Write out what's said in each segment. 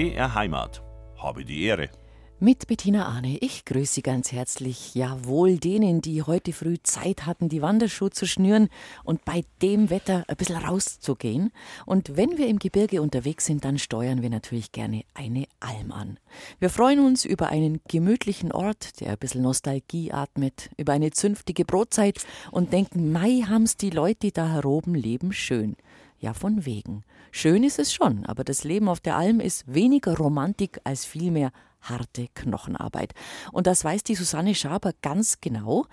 BR Heimat. Habe die Ehre. Mit Bettina Arne. Ich grüße Sie ganz herzlich. Jawohl, denen, die heute früh Zeit hatten, die Wanderschuhe zu schnüren und bei dem Wetter ein bisschen rauszugehen. Und wenn wir im Gebirge unterwegs sind, dann steuern wir natürlich gerne eine Alm an. Wir freuen uns über einen gemütlichen Ort, der ein bisschen Nostalgie atmet, über eine zünftige Brotzeit und denken, Mai haben's die Leute, die da heroben leben, schön. Ja, von wegen. Schön ist es schon, aber das Leben auf der Alm ist weniger Romantik als vielmehr harte Knochenarbeit. Und das weiß die Susanne Schaber ganz genau.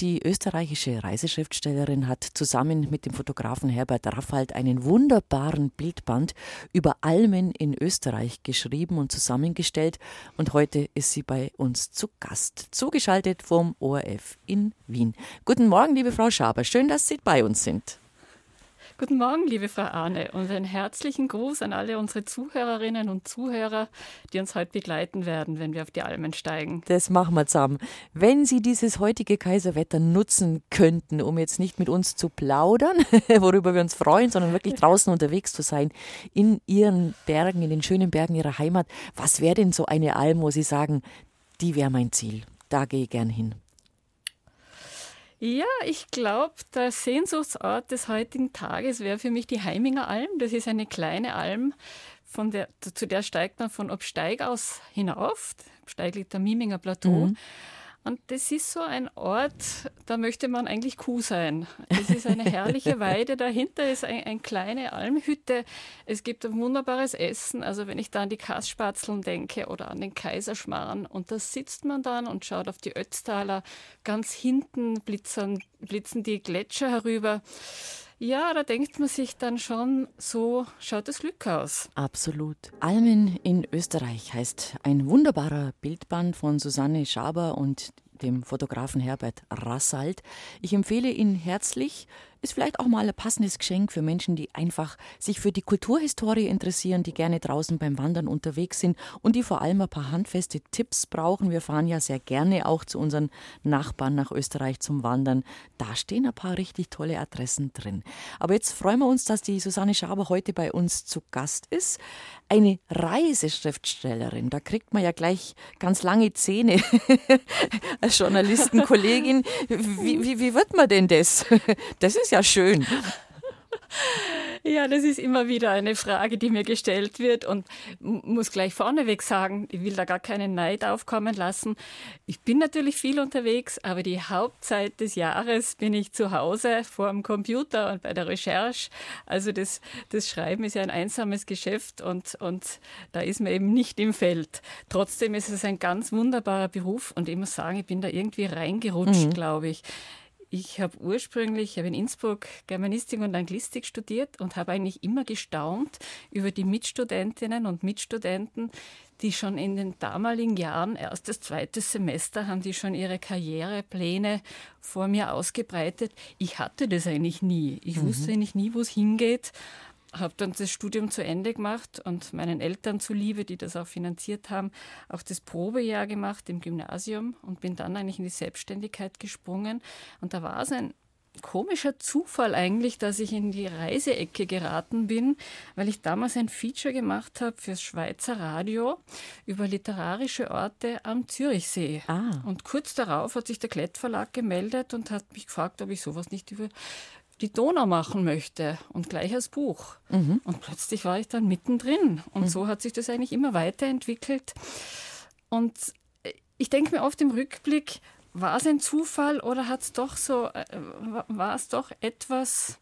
Die österreichische Reiseschriftstellerin hat zusammen mit dem Fotografen Herbert Raffald einen wunderbaren Bildband über Almen in Österreich geschrieben und zusammengestellt. Und heute ist sie bei uns zu Gast, zugeschaltet vom ORF in Wien. Guten Morgen, liebe Frau Schaber. Schön, dass Sie bei uns sind. Guten Morgen, liebe Frau Arne, und einen herzlichen Gruß an alle unsere Zuhörerinnen und Zuhörer, die uns heute begleiten werden, wenn wir auf die Almen steigen. Das machen wir zusammen. Wenn Sie dieses heutige Kaiserwetter nutzen könnten, um jetzt nicht mit uns zu plaudern, worüber wir uns freuen, sondern wirklich draußen unterwegs zu sein, in Ihren Bergen, in den schönen Bergen Ihrer Heimat, was wäre denn so eine Alm, wo Sie sagen, die wäre mein Ziel? Da gehe ich gern hin. Ja, ich glaube, der Sehnsuchtsort des heutigen Tages wäre für mich die Heiminger Alm. Das ist eine kleine Alm, von der, zu der steigt man von Obsteig aus hinauf. Obsteig liegt am Miminger Plateau. Mhm. Und das ist so ein Ort, da möchte man eigentlich Kuh sein. Es ist eine herrliche Weide. Dahinter ist eine ein kleine Almhütte. Es gibt ein wunderbares Essen. Also wenn ich da an die Kasspatzeln denke oder an den Kaiserschmarrn. Und da sitzt man dann und schaut auf die Ötztaler. Ganz hinten blitzen, blitzen die Gletscher herüber. Ja, da denkt man sich dann schon, so schaut das Glück aus. Absolut. Almen in Österreich heißt ein wunderbarer Bildband von Susanne Schaber und dem Fotografen Herbert Rassalt. Ich empfehle ihn herzlich. Ist vielleicht auch mal ein passendes Geschenk für Menschen, die einfach sich für die Kulturhistorie interessieren, die gerne draußen beim Wandern unterwegs sind und die vor allem ein paar handfeste Tipps brauchen. Wir fahren ja sehr gerne auch zu unseren Nachbarn nach Österreich zum Wandern. Da stehen ein paar richtig tolle Adressen drin. Aber jetzt freuen wir uns, dass die Susanne Schaber heute bei uns zu Gast ist. Eine Reiseschriftstellerin, da kriegt man ja gleich ganz lange Zähne als Journalistenkollegin. Wie, wie, wie wird man denn das? Das ist ja schön. Ja, das ist immer wieder eine Frage, die mir gestellt wird und muss gleich vorneweg sagen, ich will da gar keinen Neid aufkommen lassen. Ich bin natürlich viel unterwegs, aber die Hauptzeit des Jahres bin ich zu Hause vor dem Computer und bei der Recherche. Also das, das Schreiben ist ja ein einsames Geschäft und, und da ist man eben nicht im Feld. Trotzdem ist es ein ganz wunderbarer Beruf und ich muss sagen, ich bin da irgendwie reingerutscht, mhm. glaube ich. Ich habe ursprünglich, ich habe in Innsbruck Germanistik und Anglistik studiert und habe eigentlich immer gestaunt über die Mitstudentinnen und Mitstudenten, die schon in den damaligen Jahren, erstes, zweites Semester, haben die schon ihre Karrierepläne vor mir ausgebreitet. Ich hatte das eigentlich nie. Ich mhm. wusste eigentlich nie, wo es hingeht habe dann das Studium zu Ende gemacht und meinen Eltern zuliebe, die das auch finanziert haben, auch das Probejahr gemacht im Gymnasium und bin dann eigentlich in die Selbstständigkeit gesprungen. Und da war es ein komischer Zufall eigentlich, dass ich in die Reiseecke geraten bin, weil ich damals ein Feature gemacht habe fürs Schweizer Radio über literarische Orte am Zürichsee. Ah. Und kurz darauf hat sich der Klettverlag gemeldet und hat mich gefragt, ob ich sowas nicht über die Donau machen möchte und gleich als Buch. Mhm. Und plötzlich war ich dann mittendrin. Und mhm. so hat sich das eigentlich immer weiterentwickelt. Und ich denke mir oft im Rückblick, war es ein Zufall oder hat es doch so, äh, war es doch etwas,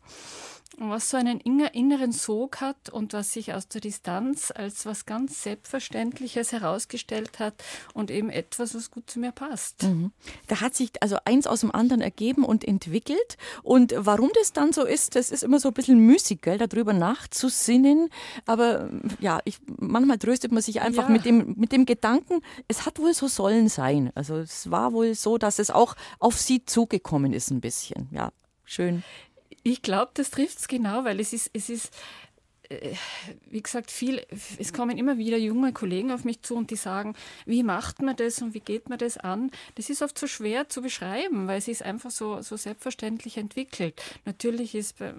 was so einen inneren Sog hat und was sich aus der Distanz als was ganz Selbstverständliches herausgestellt hat und eben etwas, was gut zu mir passt. Mhm. Da hat sich also eins aus dem anderen ergeben und entwickelt. Und warum das dann so ist, das ist immer so ein bisschen müßig, gell, darüber nachzusinnen. Aber ja, ich, manchmal tröstet man sich einfach ja. mit, dem, mit dem Gedanken, es hat wohl so sollen sein. Also es war wohl so, dass es auch auf sie zugekommen ist ein bisschen. Ja, schön. Ich glaube, das trifft es genau, weil es ist, es ist äh, wie gesagt, viel, es kommen immer wieder junge Kollegen auf mich zu und die sagen, wie macht man das und wie geht man das an? Das ist oft so schwer zu beschreiben, weil es ist einfach so, so selbstverständlich entwickelt. Natürlich ist bei,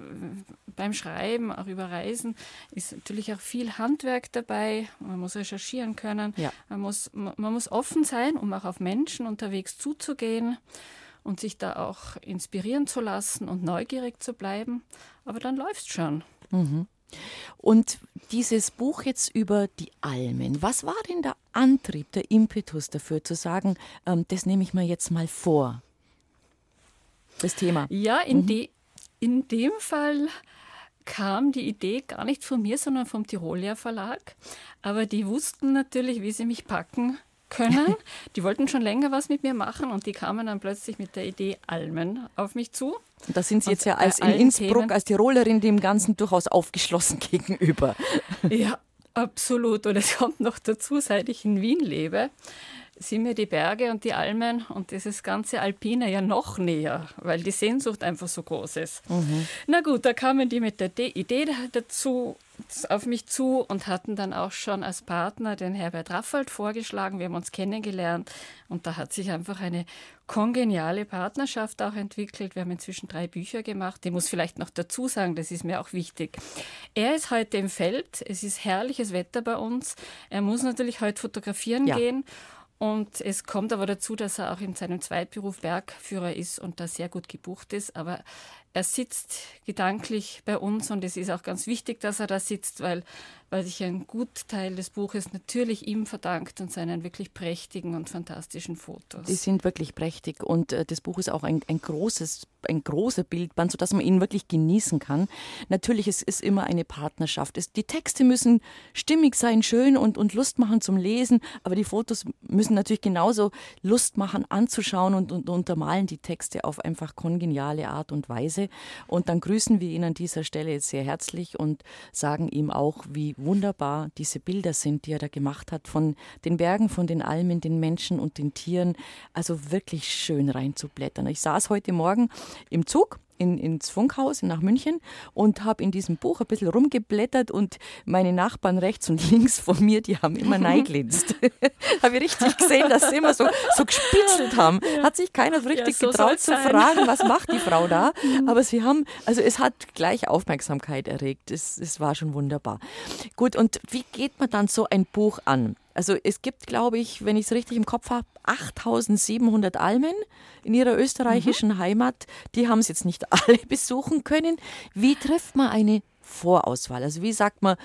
beim Schreiben, auch über Reisen, ist natürlich auch viel Handwerk dabei. Man muss recherchieren können. Ja. Man, muss, man, man muss offen sein, um auch auf Menschen unterwegs zuzugehen und sich da auch inspirieren zu lassen und neugierig zu bleiben. Aber dann läuft es schon. Mhm. Und dieses Buch jetzt über die Almen, was war denn der Antrieb, der Impetus dafür zu sagen, ähm, das nehme ich mir jetzt mal vor? Das Thema. Ja, in, mhm. de, in dem Fall kam die Idee gar nicht von mir, sondern vom Tirolia Verlag. Aber die wussten natürlich, wie sie mich packen können. Die wollten schon länger was mit mir machen und die kamen dann plötzlich mit der Idee Almen auf mich zu. Und da sind Sie jetzt ja als in Innsbruck, Themen. als Tirolerin dem Ganzen durchaus aufgeschlossen gegenüber. Ja, absolut. Und es kommt noch dazu, seit ich in Wien lebe, sind mir die Berge und die Almen und dieses ganze Alpine ja noch näher, weil die Sehnsucht einfach so groß ist. Mhm. Na gut, da kamen die mit der Idee dazu auf mich zu und hatten dann auch schon als Partner den Herbert Raffald vorgeschlagen. Wir haben uns kennengelernt und da hat sich einfach eine kongeniale Partnerschaft auch entwickelt. Wir haben inzwischen drei Bücher gemacht. Ich muss vielleicht noch dazu sagen, das ist mir auch wichtig. Er ist heute im Feld. Es ist herrliches Wetter bei uns. Er muss natürlich heute fotografieren ja. gehen. Und es kommt aber dazu, dass er auch in seinem Zweitberuf Bergführer ist und da sehr gut gebucht ist. Aber er sitzt gedanklich bei uns und es ist auch ganz wichtig, dass er da sitzt, weil weil sich ein Gutteil des Buches natürlich ihm verdankt und seinen wirklich prächtigen und fantastischen Fotos. Die sind wirklich prächtig und äh, das Buch ist auch ein, ein großes, ein großer Bildband, sodass man ihn wirklich genießen kann. Natürlich es ist immer eine Partnerschaft. Es, die Texte müssen stimmig sein, schön und, und Lust machen zum Lesen, aber die Fotos müssen natürlich genauso Lust machen anzuschauen und, und untermalen die Texte auf einfach kongeniale Art und Weise. Und dann grüßen wir ihn an dieser Stelle sehr herzlich und sagen ihm auch, wie wunderbar diese Bilder sind, die er da gemacht hat, von den Bergen, von den Almen, den Menschen und den Tieren. Also wirklich schön reinzublättern. Ich saß heute Morgen im Zug in, ins Funkhaus nach München und habe in diesem Buch ein bisschen rumgeblättert und meine Nachbarn rechts und links von mir, die haben immer neiglinst. habe ich richtig gesehen, dass sie immer so, so gespitzelt haben. Hat sich keiner so richtig ja, so getraut zu sein. fragen, was macht die Frau da. Mhm. Aber sie haben, also es hat gleich Aufmerksamkeit erregt. Es, es war schon wunderbar. Gut, und wie geht man dann so ein Buch an? Also es gibt, glaube ich, wenn ich es richtig im Kopf habe, 8700 Almen in ihrer österreichischen mhm. Heimat. Die haben es jetzt nicht alle besuchen können. Wie trifft man eine Vorauswahl? Also wie sagt man,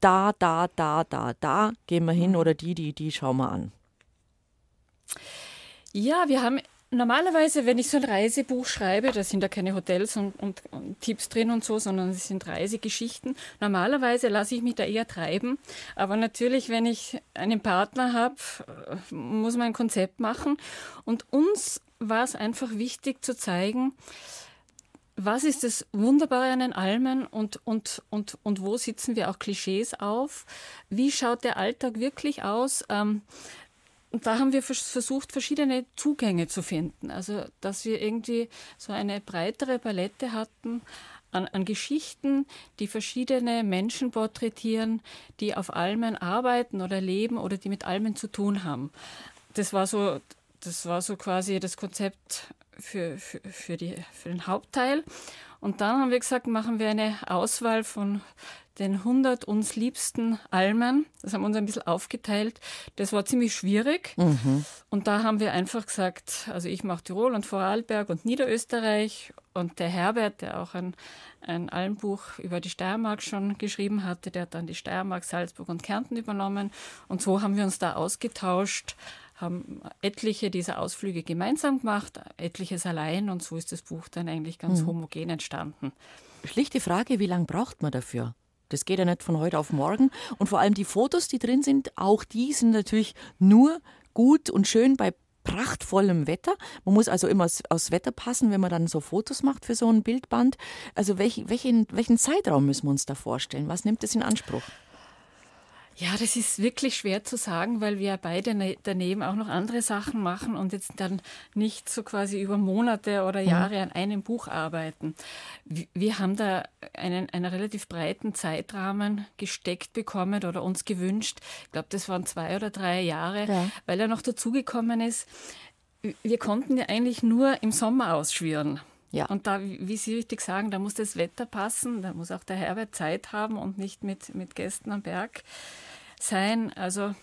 da, da, da, da, da gehen wir hin mhm. oder die, die, die schauen wir an? Ja, wir haben Normalerweise, wenn ich so ein Reisebuch schreibe, da sind ja keine Hotels und, und, und, Tipps drin und so, sondern es sind Reisegeschichten. Normalerweise lasse ich mich da eher treiben. Aber natürlich, wenn ich einen Partner habe, muss man ein Konzept machen. Und uns war es einfach wichtig zu zeigen, was ist das Wunderbare an den Almen und, und, und, und wo sitzen wir auch Klischees auf? Wie schaut der Alltag wirklich aus? Ähm, und da haben wir versucht, verschiedene Zugänge zu finden. Also, dass wir irgendwie so eine breitere Palette hatten an, an Geschichten, die verschiedene Menschen porträtieren, die auf Almen arbeiten oder leben oder die mit Almen zu tun haben. Das war so, das war so quasi das Konzept für, für, für, die, für den Hauptteil. Und dann haben wir gesagt, machen wir eine Auswahl von den 100 uns liebsten Almen. Das haben wir uns ein bisschen aufgeteilt. Das war ziemlich schwierig. Mhm. Und da haben wir einfach gesagt, also ich mache Tirol und Vorarlberg und Niederösterreich. Und der Herbert, der auch ein, ein Almbuch über die Steiermark schon geschrieben hatte, der hat dann die Steiermark, Salzburg und Kärnten übernommen. Und so haben wir uns da ausgetauscht, haben etliche dieser Ausflüge gemeinsam gemacht, etliches allein. Und so ist das Buch dann eigentlich ganz mhm. homogen entstanden. Schlichte Frage, wie lange braucht man dafür? Das geht ja nicht von heute auf morgen. Und vor allem die Fotos, die drin sind, auch die sind natürlich nur gut und schön bei prachtvollem Wetter. Man muss also immer aufs Wetter passen, wenn man dann so Fotos macht für so ein Bildband. Also welch, welchen, welchen Zeitraum müssen wir uns da vorstellen? Was nimmt das in Anspruch? Ja, das ist wirklich schwer zu sagen, weil wir beide ne-, daneben auch noch andere Sachen machen und jetzt dann nicht so quasi über Monate oder mhm. Jahre an einem Buch arbeiten. Wir haben da einen, einen relativ breiten Zeitrahmen gesteckt bekommen oder uns gewünscht. Ich glaube, das waren zwei oder drei Jahre, ja. weil er noch dazugekommen ist. Wir konnten ja eigentlich nur im Sommer ausschwirren. Ja. Und da, wie Sie richtig sagen, da muss das Wetter passen, da muss auch der Herbert Zeit haben und nicht mit, mit Gästen am Berg sein. Also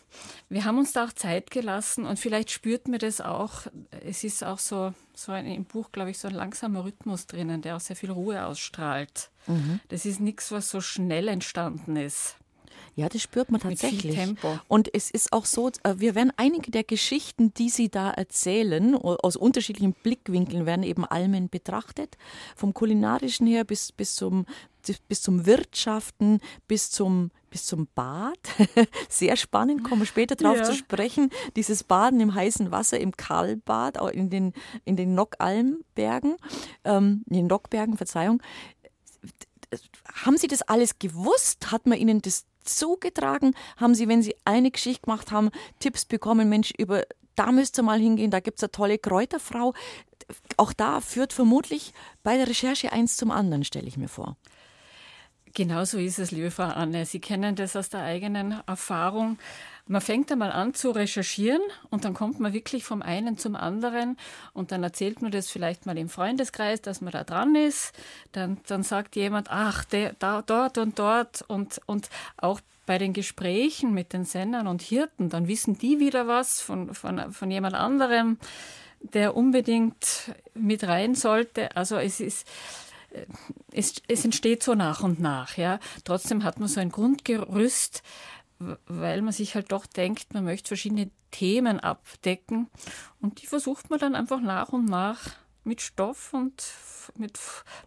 wir haben uns da auch Zeit gelassen und vielleicht spürt mir das auch. Es ist auch so, so ein, im Buch, glaube ich, so ein langsamer Rhythmus drinnen, der auch sehr viel Ruhe ausstrahlt. Mhm. Das ist nichts, was so schnell entstanden ist. Ja, das spürt man tatsächlich. Tempo. Und es ist auch so, äh, wir werden einige der Geschichten, die Sie da erzählen, aus unterschiedlichen Blickwinkeln werden eben Almen betrachtet. Vom kulinarischen her bis, bis, zum, bis zum Wirtschaften, bis zum, bis zum Bad. Sehr spannend, kommen wir später drauf ja. zu sprechen. Dieses Baden im heißen Wasser, im Karlbad, in den, in den Nockalmbergen, ähm, in den Nockbergen, Verzeihung. Haben Sie das alles gewusst? Hat man Ihnen das zugetragen? Haben Sie, wenn Sie eine Geschichte gemacht haben, Tipps bekommen, Mensch, über da müsst ihr mal hingehen, da gibt es eine tolle Kräuterfrau. Auch da führt vermutlich bei der Recherche eins zum anderen, stelle ich mir vor. Genau so ist es, liebe Frau Anne. Sie kennen das aus der eigenen Erfahrung. Man fängt einmal an zu recherchieren und dann kommt man wirklich vom einen zum anderen und dann erzählt man das vielleicht mal im Freundeskreis, dass man da dran ist. Dann, dann sagt jemand, ach, der, da, dort und dort und, und auch bei den Gesprächen mit den Sendern und Hirten, dann wissen die wieder was von, von, von jemand anderem, der unbedingt mit rein sollte. Also es ist, es, es entsteht so nach und nach. Ja. Trotzdem hat man so ein Grundgerüst, weil man sich halt doch denkt, man möchte verschiedene Themen abdecken. Und die versucht man dann einfach nach und nach mit Stoff und mit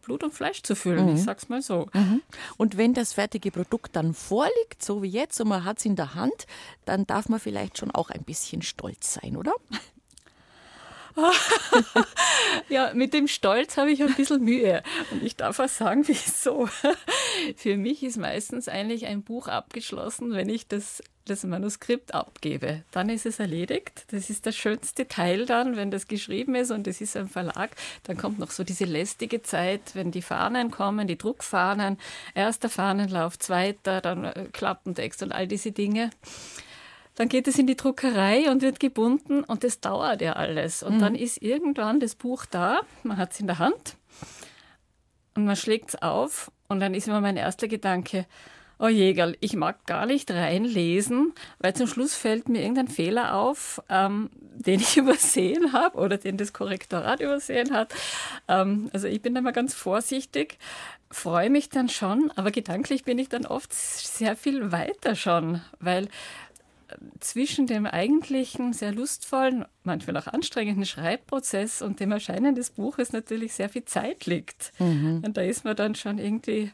Blut und Fleisch zu füllen. Mhm. Ich sag's mal so. Mhm. Und wenn das fertige Produkt dann vorliegt, so wie jetzt, und man hat es in der Hand, dann darf man vielleicht schon auch ein bisschen stolz sein, oder? ja, mit dem Stolz habe ich ein bisschen Mühe. Und ich darf auch sagen, wieso. Für mich ist meistens eigentlich ein Buch abgeschlossen, wenn ich das, das Manuskript abgebe. Dann ist es erledigt. Das ist das schönste Teil dann, wenn das geschrieben ist und es ist ein Verlag. Dann kommt noch so diese lästige Zeit, wenn die Fahnen kommen, die Druckfahnen. Erster Fahnenlauf, zweiter, dann äh, Klappentext und all diese Dinge. Dann geht es in die Druckerei und wird gebunden und das dauert ja alles. Und mhm. dann ist irgendwann das Buch da, man hat es in der Hand und man schlägt es auf und dann ist immer mein erster Gedanke, oh Jägerl, ich mag gar nicht reinlesen, weil zum Schluss fällt mir irgendein Fehler auf, ähm, den ich übersehen habe oder den das Korrektorat übersehen hat. Ähm, also ich bin da mal ganz vorsichtig, freue mich dann schon, aber gedanklich bin ich dann oft sehr viel weiter schon, weil zwischen dem eigentlichen, sehr lustvollen, manchmal auch anstrengenden Schreibprozess und dem Erscheinen des Buches natürlich sehr viel Zeit liegt. Mhm. Und da ist man dann schon irgendwie.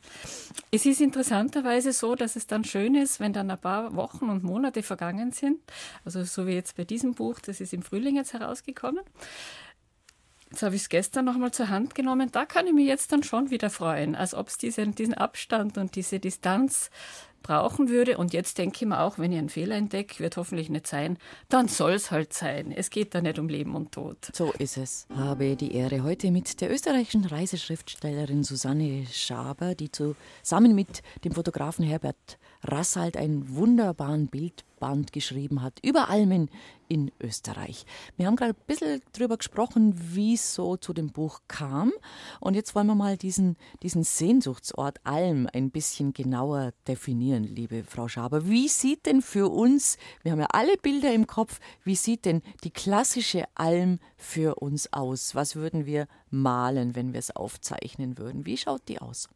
Es ist interessanterweise so, dass es dann schön ist, wenn dann ein paar Wochen und Monate vergangen sind. Also so wie jetzt bei diesem Buch, das ist im Frühling jetzt herausgekommen. Jetzt habe ich es gestern nochmal zur Hand genommen. Da kann ich mich jetzt dann schon wieder freuen, als ob es diesen, diesen Abstand und diese Distanz brauchen würde. Und jetzt denke ich mir auch, wenn ich einen Fehler entdecke, wird hoffentlich nicht sein, dann soll es halt sein. Es geht da nicht um Leben und Tod. So ist es. Habe die Ehre heute mit der österreichischen Reiseschriftstellerin Susanne Schaber, die zusammen mit dem Fotografen Herbert Rassalt einen wunderbaren Bildband geschrieben hat über Almen in Österreich. Wir haben gerade ein bisschen darüber gesprochen, wie es so zu dem Buch kam. Und jetzt wollen wir mal diesen, diesen Sehnsuchtsort Alm ein bisschen genauer definieren, liebe Frau Schaber. Wie sieht denn für uns, wir haben ja alle Bilder im Kopf, wie sieht denn die klassische Alm für uns aus? Was würden wir malen, wenn wir es aufzeichnen würden? Wie schaut die aus?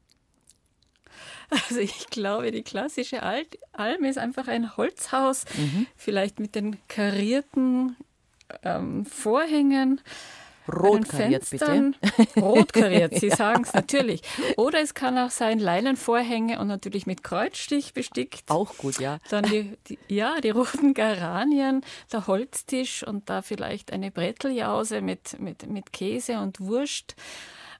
Also ich glaube, die klassische Alm ist einfach ein Holzhaus, mhm. vielleicht mit den karierten ähm, Vorhängen. Rot kariert, bitte. Rot kariert, Sie sagen es natürlich. Oder es kann auch sein Leinenvorhänge und natürlich mit Kreuzstich bestickt. Auch gut, ja. Dann die, die ja, die roten Geranien, der Holztisch und da vielleicht eine Bretteljause mit, mit, mit Käse und Wurst.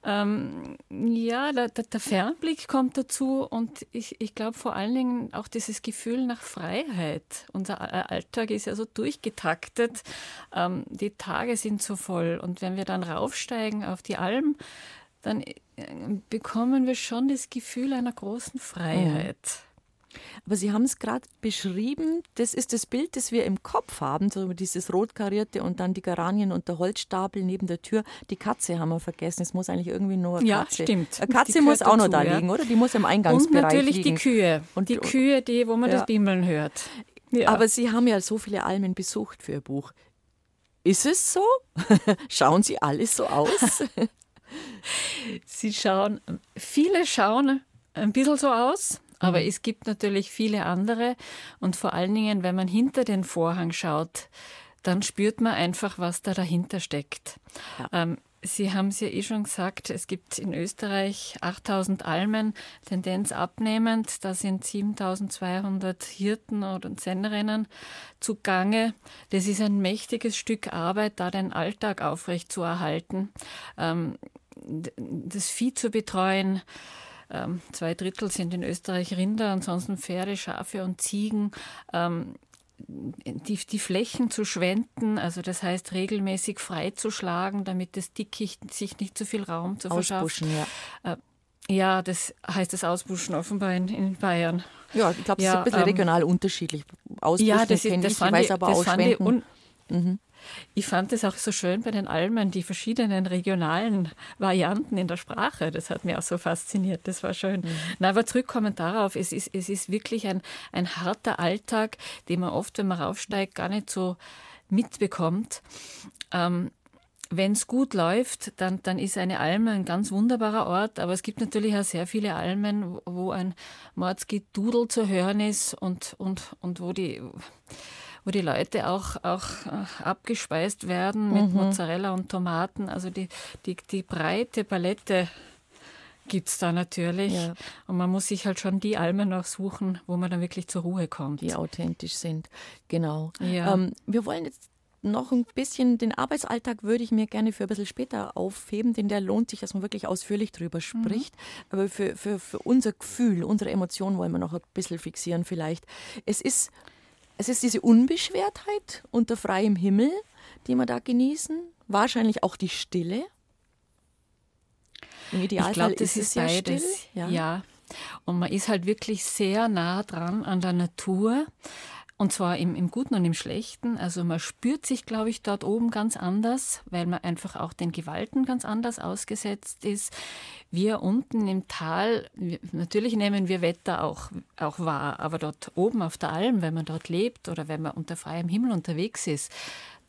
Ähm, ja, der, der, Fernblick kommt dazu und ich, ich glaube vor allen Dingen auch dieses Gefühl nach Freiheit. Unser Alltag ist ja so durchgetaktet, ähm, die Tage sind so voll und wenn wir dann raufsteigen auf die Alm, dann äh, bekommen wir schon das Gefühl einer großen Freiheit. Mhm. Aber Sie haben es gerade beschrieben, das ist das Bild, das wir im Kopf haben, so dieses rotkarierte und dann die Geranien und der Holzstapel neben der Tür. Die Katze haben wir vergessen, es muss eigentlich irgendwie nur eine ja, Katze. Ja, stimmt. Eine Katze muss auch noch da liegen, oder? Die muss im Eingangsbereich Und natürlich liegen. die Kühe. Und die Kühe, die, wo man ja. das Bimmeln hört. Aber Sie haben ja so viele Almen besucht für Ihr Buch. Ist es so? Schauen Sie alles so aus? Sie schauen, viele schauen ein bisschen so aus. Aber mhm. es gibt natürlich viele andere und vor allen Dingen, wenn man hinter den Vorhang schaut, dann spürt man einfach, was da dahinter steckt. Ja. Ähm, Sie haben es ja eh schon gesagt, es gibt in Österreich 8000 Almen, Tendenz abnehmend. Da sind 7200 Hirten oder Senderinnen zugange. Das ist ein mächtiges Stück Arbeit, da den Alltag aufrechtzuerhalten, ähm, das Vieh zu betreuen, ähm, zwei Drittel sind in Österreich Rinder, ansonsten Pferde, Schafe und Ziegen. Ähm, die, die Flächen zu schwenden, also das heißt regelmäßig freizuschlagen, damit das Dickicht sich nicht zu viel Raum zu verschaffen. ja. Äh, ja, das heißt das Ausbuschen offenbar in, in Bayern. Ja, ich glaube, das ja, ist ein bisschen ähm, regional unterschiedlich. Ausbuschen ja, das ist, das ich, ich weiß aber auch Schwenden. Ich fand es auch so schön bei den Almen, die verschiedenen regionalen Varianten in der Sprache. Das hat mir auch so fasziniert. Das war schön. Mhm. Na, aber zurückkommen darauf, es ist, es ist wirklich ein, ein harter Alltag, den man oft, wenn man raufsteigt, gar nicht so mitbekommt. Ähm, wenn es gut läuft, dann, dann ist eine Alme ein ganz wunderbarer Ort. Aber es gibt natürlich auch sehr viele Almen, wo ein Mordsgedudel zu hören ist und, und, und wo die wo die Leute auch, auch äh, abgespeist werden mit mhm. Mozzarella und Tomaten. Also die, die, die breite Palette gibt es da natürlich. Ja. Und man muss sich halt schon die Almen noch suchen, wo man dann wirklich zur Ruhe kommt. Die authentisch sind, genau. Ja. Ähm, wir wollen jetzt noch ein bisschen den Arbeitsalltag würde ich mir gerne für ein bisschen später aufheben, denn der lohnt sich, dass man wirklich ausführlich drüber mhm. spricht. Mhm. Aber für, für, für unser Gefühl, unsere Emotionen wollen wir noch ein bisschen fixieren vielleicht. Es ist es ist diese Unbeschwertheit unter freiem Himmel, die wir da genießen. Wahrscheinlich auch die Stille. Im Idealfall ich glaub, das ist es ja beides. still. Ja. ja. Und man ist halt wirklich sehr nah dran an der Natur. Und zwar im, im Guten und im Schlechten. Also man spürt sich, glaube ich, dort oben ganz anders, weil man einfach auch den Gewalten ganz anders ausgesetzt ist. Wir unten im Tal, natürlich nehmen wir Wetter auch, auch wahr, aber dort oben auf der Alm, wenn man dort lebt oder wenn man unter freiem Himmel unterwegs ist,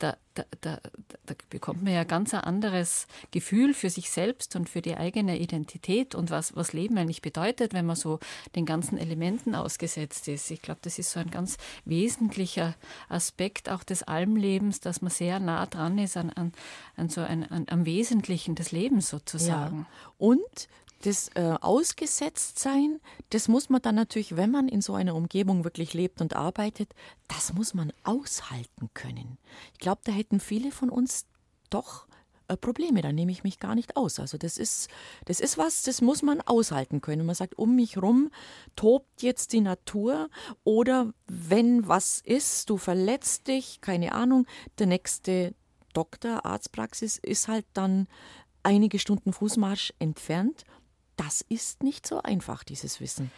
da, da, da, da, bekommt man ja ganz ein anderes Gefühl für sich selbst und für die eigene Identität und was, was Leben eigentlich bedeutet, wenn man so den ganzen Elementen ausgesetzt ist. Ich glaube, das ist so ein ganz wesentlicher Aspekt auch des Almlebens, dass man sehr nah dran ist an, an, an so ein, an, am Wesentlichen des Lebens sozusagen. Ja. Und das äh, Ausgesetztsein, das muss man dann natürlich, wenn man in so einer Umgebung wirklich lebt und arbeitet, das muss man aushalten können. Ich glaube, da hätten viele von uns doch äh, Probleme, da nehme ich mich gar nicht aus. Also das ist, das ist was, das muss man aushalten können. Man sagt, um mich rum tobt jetzt die Natur oder wenn was ist, du verletzt dich, keine Ahnung, der nächste Doktor, Arztpraxis ist halt dann einige Stunden Fußmarsch entfernt das ist nicht so einfach, dieses Wissen.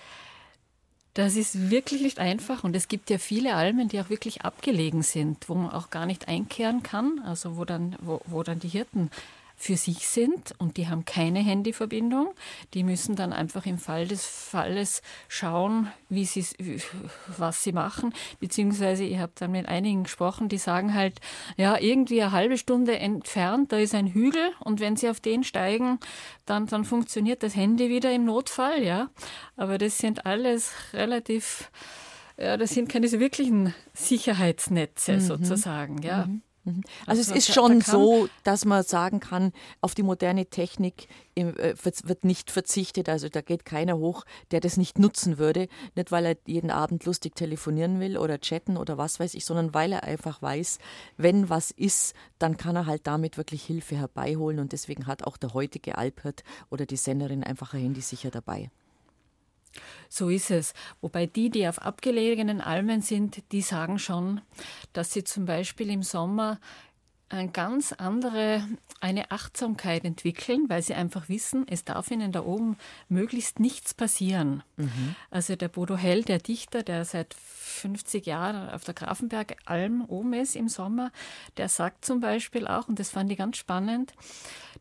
Das ist wirklich nicht einfach und es gibt ja viele Almen, die auch wirklich abgelegen sind, wo man auch gar nicht einkehren kann, also wo dann, wo, wo dann die Hirten für sich sind und die haben keine Handyverbindung. Die müssen dann einfach im Fall des Falles schauen, wie sie, was sie machen. Beziehungsweise, ich habe dann mit einigen gesprochen, die sagen halt, ja, irgendwie eine halbe Stunde entfernt, da ist ein Hügel und wenn sie auf den steigen, dann, dann funktioniert das Handy wieder im Notfall, ja. Aber das sind alles relativ, ja, das sind keine so wirklichen Sicherheitsnetze mhm. sozusagen, ja. Mhm. Also, also, es ist schon so, dass man sagen kann, auf die moderne Technik äh, wird nicht verzichtet. Also da geht keiner hoch, der das nicht nutzen würde. Nicht, weil er jeden Abend lustig telefonieren will oder chatten oder was weiß ich, sondern weil er einfach weiß, wenn was ist, dann kann er halt damit wirklich Hilfe herbeiholen. Und deswegen hat auch der heutige Alpert oder die Senderin einfach ein Handy sicher dabei. So ist es. Wobei die, die auf abgelegenen Almen sind, die sagen schon, dass sie zum Beispiel im Sommer eine ganz andere, eine Achtsamkeit entwickeln, weil sie einfach wissen, es darf ihnen da oben möglichst nichts passieren. Mhm. Also der Bodo Hell, der Dichter, der seit 50 Jahren auf der Grafenbergalm oben ist im Sommer, der sagt zum Beispiel auch, und das fand ich ganz spannend,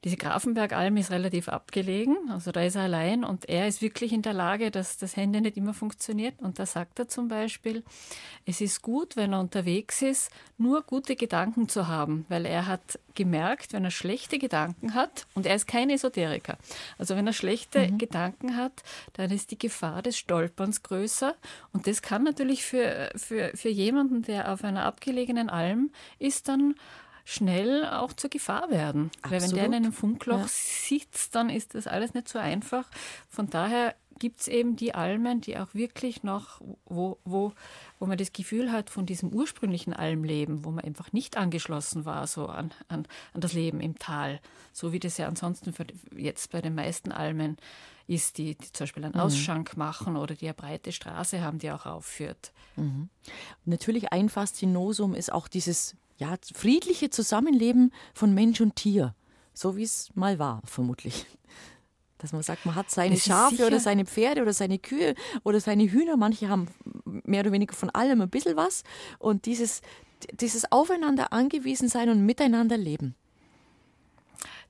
diese Grafenbergalm ist relativ abgelegen, also da ist er allein und er ist wirklich in der Lage, dass das Handy nicht immer funktioniert. Und da sagt er zum Beispiel, es ist gut, wenn er unterwegs ist, nur gute Gedanken zu haben, weil er hat gemerkt, wenn er schlechte Gedanken hat, und er ist kein Esoteriker, also wenn er schlechte mhm. Gedanken hat, dann ist die Gefahr des Stolperns größer. Und das kann natürlich für, für, für jemanden, der auf einer abgelegenen Alm ist, dann schnell auch zur Gefahr werden. Absolut. Weil wenn der in einem Funkloch ja. sitzt, dann ist das alles nicht so einfach. Von daher gibt es eben die Almen, die auch wirklich noch, wo, wo, wo man das Gefühl hat von diesem ursprünglichen Almleben, wo man einfach nicht angeschlossen war so an, an, an das Leben im Tal, so wie das ja ansonsten jetzt bei den meisten Almen ist, die, die zum Beispiel einen mhm. Ausschank machen oder die eine breite Straße haben, die auch aufführt. Mhm. Natürlich ein Faszinosum ist auch dieses ja, friedliche Zusammenleben von Mensch und Tier, so wie es mal war, vermutlich. Dass man sagt, man hat seine Schafe oder seine Pferde oder seine Kühe oder seine Hühner. Manche haben mehr oder weniger von allem ein bisschen was. Und dieses, dieses Aufeinander angewiesen sein und miteinander leben.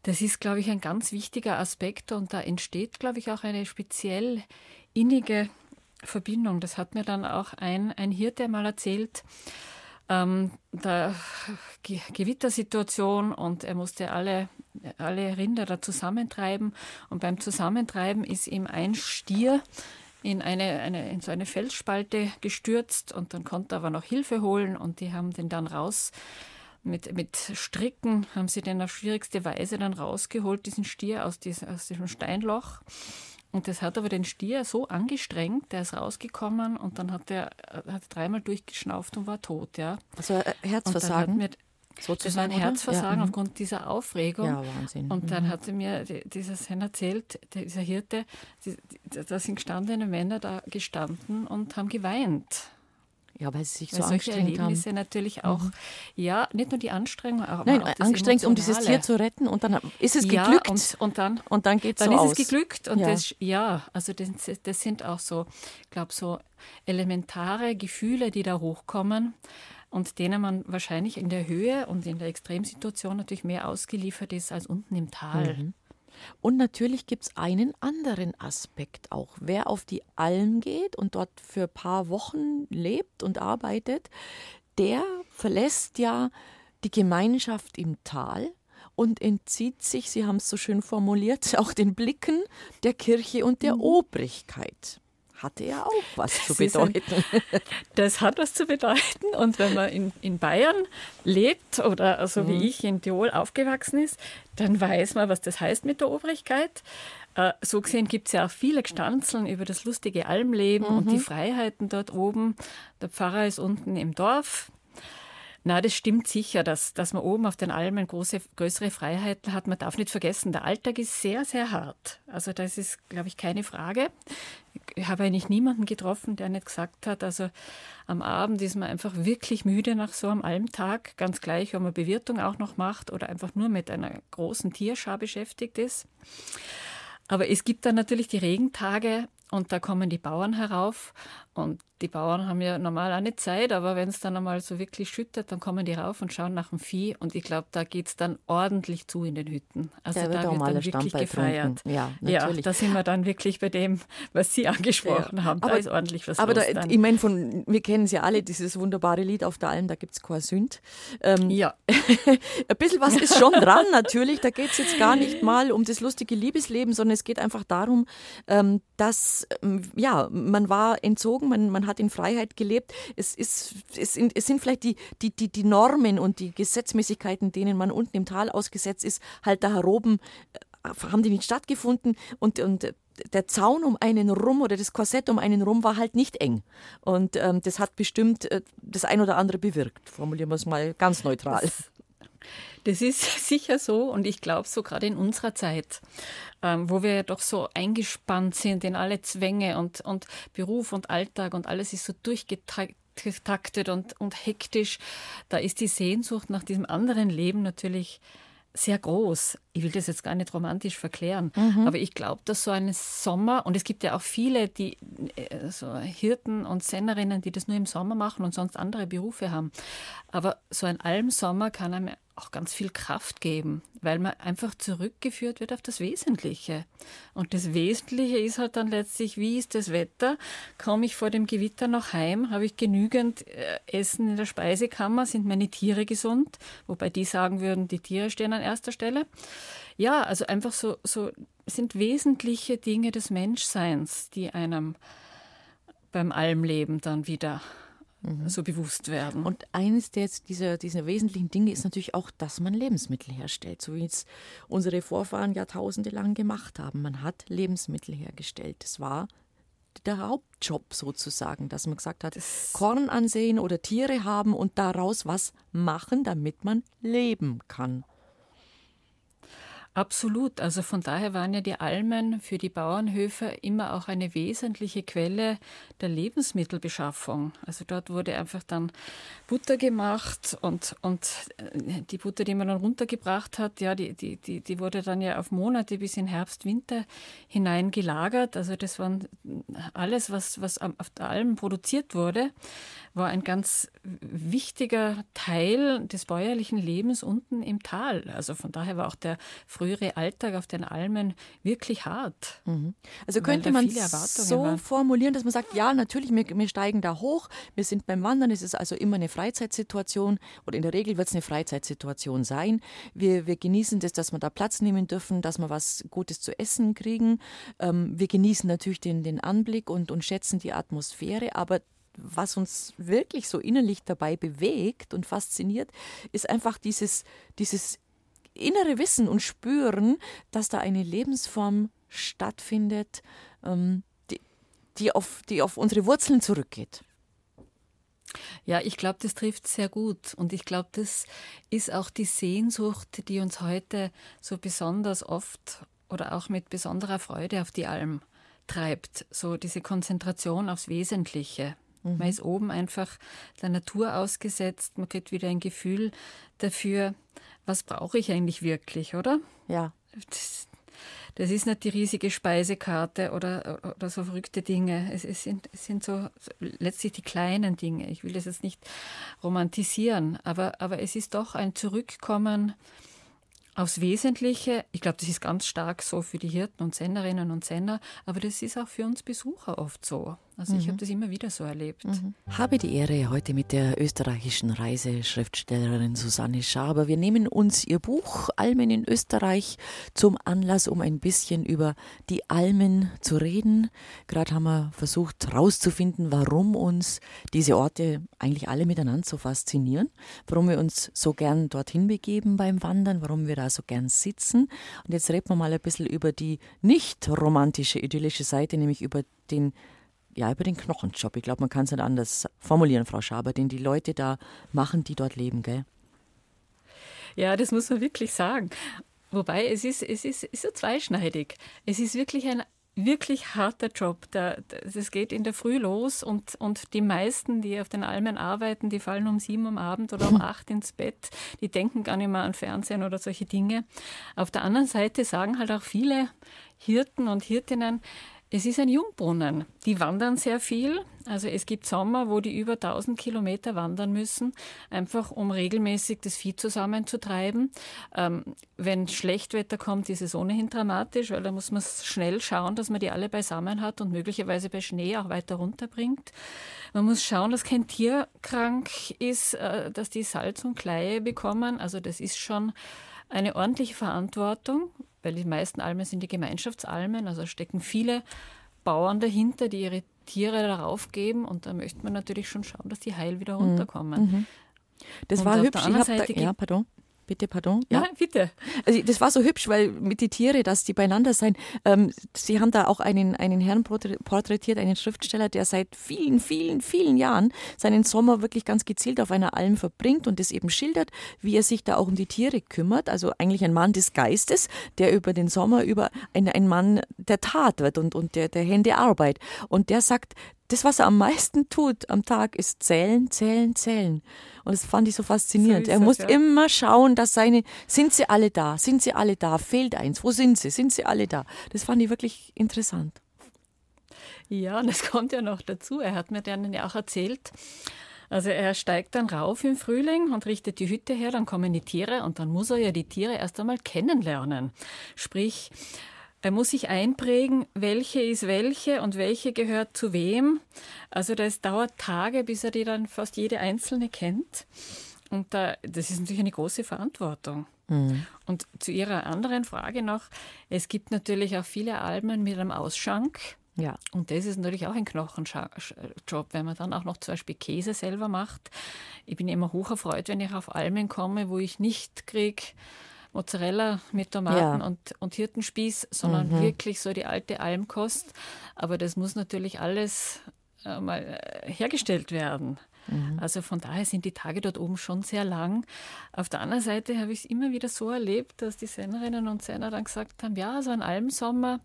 Das ist, glaube ich, ein ganz wichtiger Aspekt und da entsteht, glaube ich, auch eine speziell innige Verbindung. Das hat mir dann auch ein, ein Hirte mal erzählt ähm, der Gewittersituation und er musste alle, alle Rinder da zusammentreiben. Und beim Zusammentreiben ist ihm ein Stier in, eine, eine, in so eine Felsspalte gestürzt und dann konnte er aber noch Hilfe holen und die haben den dann raus. Mit, mit Stricken haben sie den auf schwierigste Weise dann rausgeholt, diesen Stier aus, diesem, aus diesem Steinloch. Und das hat aber den Stier so angestrengt, der ist rausgekommen und dann hat er hat dreimal durchgeschnauft und war tot, ja. Also äh, Herzversagen. Mir, das war ein Herzversagen ja. Mhm. aufgrund dieser Aufregung. Ja, Wahnsinn. Und dann mhm. hat er mir dieser Sen erzählt, dieser Hirte, da sind gestandene Männer da gestanden und haben geweint. Ja, weil sie sich weil so angestrengt Erlebnisse haben. natürlich auch, mhm. ja, nicht nur die Anstrengung, aber Nein, auch angestrengt, um dieses Tier zu retten und dann ist es ja, geglückt. Und, und dann, und dann geht es so Dann ist es geglückt und ja, das, ja also das, das sind auch so, ich glaube, so elementare Gefühle, die da hochkommen und denen man wahrscheinlich in der Höhe und in der Extremsituation natürlich mehr ausgeliefert ist als unten im Tal. Mhm. Und natürlich gibt es einen anderen Aspekt auch. Wer auf die Alm geht und dort für ein paar Wochen lebt und arbeitet, der verlässt ja die Gemeinschaft im Tal und entzieht sich, Sie haben es so schön formuliert, auch den Blicken der Kirche und der mhm. Obrigkeit hatte ja auch was das zu bedeuten. Ein, das hat was zu bedeuten. Und wenn man in, in Bayern lebt oder so also mhm. wie ich in Tirol aufgewachsen ist, dann weiß man, was das heißt mit der Obrigkeit. Äh, so gesehen gibt es ja auch viele Gestanzeln über das lustige Almleben mhm. und die Freiheiten dort oben. Der Pfarrer ist unten im Dorf, na, das stimmt sicher, dass, dass man oben auf den Almen große, größere Freiheiten hat. Man darf nicht vergessen, der Alltag ist sehr, sehr hart. Also das ist, glaube ich, keine Frage. Ich habe eigentlich niemanden getroffen, der nicht gesagt hat, also am Abend ist man einfach wirklich müde nach so einem Almtag, ganz gleich, ob man Bewirtung auch noch macht oder einfach nur mit einer großen Tierschar beschäftigt ist. Aber es gibt dann natürlich die Regentage und da kommen die Bauern herauf und die Bauern haben ja normal auch nicht Zeit, aber wenn es dann einmal so wirklich schüttet, dann kommen die rauf und schauen nach dem Vieh. Und ich glaube, da geht es dann ordentlich zu in den Hütten. Also da wird, da wird dann wirklich gefeiert. Ja, ja, da sind wir dann wirklich bei dem, was Sie angesprochen ja. haben. Da aber, ist ordentlich was aber los. Aber ich meine, wir kennen es ja alle, dieses wunderbare Lied auf der Alm, da gibt es kein Sünd. Ähm, ja. ein bisschen was ist schon dran, natürlich. Da geht es jetzt gar nicht mal um das lustige Liebesleben, sondern es geht einfach darum, ähm, dass es, ähm, ja, man war entzogen, man, man hat in Freiheit gelebt. Es, ist, es, sind, es sind vielleicht die, die, die, die Normen und die Gesetzmäßigkeiten, denen man unten im Tal ausgesetzt ist, halt da heroben äh, haben die nicht stattgefunden und, und der Zaun um einen rum oder das Korsett um einen rum war halt nicht eng. Und ähm, das hat bestimmt äh, das ein oder andere bewirkt. Formulieren wir es mal ganz neutral. Das, das ist sicher so und ich glaube so gerade in unserer Zeit, ähm, wo wir ja doch so eingespannt sind in alle Zwänge und, und Beruf und Alltag und alles ist so durchgetaktet und, und hektisch, da ist die Sehnsucht nach diesem anderen Leben natürlich sehr groß. Ich will das jetzt gar nicht romantisch verklären, mhm. aber ich glaube, dass so ein Sommer, und es gibt ja auch viele, die äh, so Hirten und Sennerinnen, die das nur im Sommer machen und sonst andere Berufe haben. Aber so ein Almsommer kann einem auch ganz viel Kraft geben, weil man einfach zurückgeführt wird auf das Wesentliche. Und das Wesentliche ist halt dann letztlich, wie ist das Wetter? Komme ich vor dem Gewitter noch heim? Habe ich genügend äh, Essen in der Speisekammer? Sind meine Tiere gesund? Wobei die sagen würden, die Tiere stehen an erster Stelle. Ja, also einfach so, so sind wesentliche Dinge des Menschseins, die einem beim Almleben dann wieder mhm. so bewusst werden. Und eines der, dieser, dieser wesentlichen Dinge ist natürlich auch, dass man Lebensmittel herstellt, so wie es unsere Vorfahren Jahrtausende lang gemacht haben. Man hat Lebensmittel hergestellt. Das war der Hauptjob sozusagen, dass man gesagt hat, das Korn ansehen oder Tiere haben und daraus was machen, damit man leben kann. Absolut. Also von daher waren ja die Almen für die Bauernhöfe immer auch eine wesentliche Quelle der Lebensmittelbeschaffung. Also dort wurde einfach dann Butter gemacht und, und äh, die Butter, die man dann runtergebracht hat, ja, die, die, die, die wurde dann ja auf Monate bis in Herbst, Winter hinein gelagert. Also das waren alles, was, was auf der Alm produziert wurde, war ein ganz wichtiger Teil des bäuerlichen Lebens unten im Tal. Also von daher war auch der frühere Alltag auf den Almen wirklich hart. Mhm. Also könnte man so waren. formulieren, dass man sagt, ja, natürlich, wir, wir steigen da hoch, wir sind beim Wandern, es ist also immer eine Freizeitsituation oder in der Regel wird es eine Freizeitsituation sein. Wir, wir genießen das, dass wir da Platz nehmen dürfen, dass wir was Gutes zu essen kriegen. Ähm, wir genießen natürlich den, den Anblick und, und schätzen die Atmosphäre, aber was uns wirklich so innerlich dabei bewegt und fasziniert, ist einfach dieses, dieses innere Wissen und Spüren, dass da eine Lebensform stattfindet, ähm, die, die, auf, die auf unsere Wurzeln zurückgeht. Ja, ich glaube, das trifft sehr gut. Und ich glaube, das ist auch die Sehnsucht, die uns heute so besonders oft oder auch mit besonderer Freude auf die Alm treibt. So diese Konzentration aufs Wesentliche. Mhm. Man ist oben einfach der Natur ausgesetzt. Man kriegt wieder ein Gefühl dafür, was brauche ich eigentlich wirklich, oder? Ja. Das, das ist nicht die riesige Speisekarte oder, oder so verrückte Dinge. Es, es, sind, es sind so, so letztlich die kleinen Dinge. Ich will das jetzt nicht romantisieren, aber, aber es ist doch ein Zurückkommen aufs Wesentliche, ich glaube, das ist ganz stark so für die Hirten und Senderinnen und Sender, aber das ist auch für uns Besucher oft so. Also mhm. ich habe das immer wieder so erlebt. Mhm. Habe die Ehre heute mit der österreichischen Reiseschriftstellerin Susanne Schaber. Wir nehmen uns ihr Buch Almen in Österreich zum Anlass, um ein bisschen über die Almen zu reden. Gerade haben wir versucht herauszufinden, warum uns diese Orte eigentlich alle miteinander so faszinieren, warum wir uns so gern dorthin begeben beim Wandern, warum wir da so gern sitzen. Und jetzt reden wir mal ein bisschen über die nicht romantische, idyllische Seite, nämlich über den ja, über den Knochenjob. Ich glaube, man kann es nicht anders formulieren, Frau Schaber, den die Leute da machen, die dort leben, gell? Ja, das muss man wirklich sagen. Wobei es ist, es ist, ist so zweischneidig. Es ist wirklich ein wirklich harter Job. Das geht in der Früh los und, und die meisten, die auf den Almen arbeiten, die fallen um sieben am Abend oder um acht ins Bett. Die denken gar nicht mehr an Fernsehen oder solche Dinge. Auf der anderen Seite sagen halt auch viele Hirten und Hirtinnen, es ist ein Jungbrunnen. Die wandern sehr viel. Also es gibt Sommer, wo die über 1000 Kilometer wandern müssen, einfach um regelmäßig das Vieh zusammenzutreiben. Ähm, wenn Schlechtwetter kommt, ist es ohnehin dramatisch, weil da muss man schnell schauen, dass man die alle beisammen hat und möglicherweise bei Schnee auch weiter runterbringt. Man muss schauen, dass kein Tier krank ist, äh, dass die Salz und Kleie bekommen. Also das ist schon eine ordentliche Verantwortung weil die meisten Almen sind die Gemeinschaftsalmen, also stecken viele Bauern dahinter, die ihre Tiere darauf geben und da möchte man natürlich schon schauen, dass die heil wieder mhm. runterkommen. Mhm. Das und war hübsch. Ich hab da, ja, pardon. Bitte, pardon. Ja, ja bitte. Also das war so hübsch, weil mit die Tiere, dass die beieinander sein. Ähm, Sie haben da auch einen, einen Herrn porträtiert, einen Schriftsteller, der seit vielen, vielen, vielen Jahren seinen Sommer wirklich ganz gezielt auf einer Alm verbringt und das eben schildert, wie er sich da auch um die Tiere kümmert. Also eigentlich ein Mann des Geistes, der über den Sommer über ein, ein Mann der Tat wird und, und der, der Hände Arbeit. Und der sagt, das, was er am meisten tut am Tag, ist zählen, zählen, zählen. Und das fand ich so faszinierend. So er das, muss ja. immer schauen, dass seine, sind sie alle da? Sind sie alle da? Fehlt eins? Wo sind sie? Sind sie alle da? Das fand ich wirklich interessant. Ja, und es kommt ja noch dazu. Er hat mir dann ja auch erzählt, also er steigt dann rauf im Frühling und richtet die Hütte her, dann kommen die Tiere und dann muss er ja die Tiere erst einmal kennenlernen. Sprich, er muss sich einprägen, welche ist welche und welche gehört zu wem. Also das dauert Tage, bis er die dann fast jede einzelne kennt. Und da, das ist natürlich eine große Verantwortung. Mhm. Und zu Ihrer anderen Frage noch, es gibt natürlich auch viele Alben mit einem Ausschank. Ja. Und das ist natürlich auch ein Knochenjob, wenn man dann auch noch zum Beispiel Käse selber macht. Ich bin immer hoch erfreut, wenn ich auf Almen komme, wo ich nicht kriege, Mozzarella mit Tomaten ja. und, und Hirtenspieß, sondern mhm. wirklich so die alte Almkost. Aber das muss natürlich alles äh, mal äh, hergestellt werden. Mhm. Also von daher sind die Tage dort oben schon sehr lang. Auf der anderen Seite habe ich es immer wieder so erlebt, dass die Sennerinnen und Senner dann gesagt haben, ja, so ein Almsommer,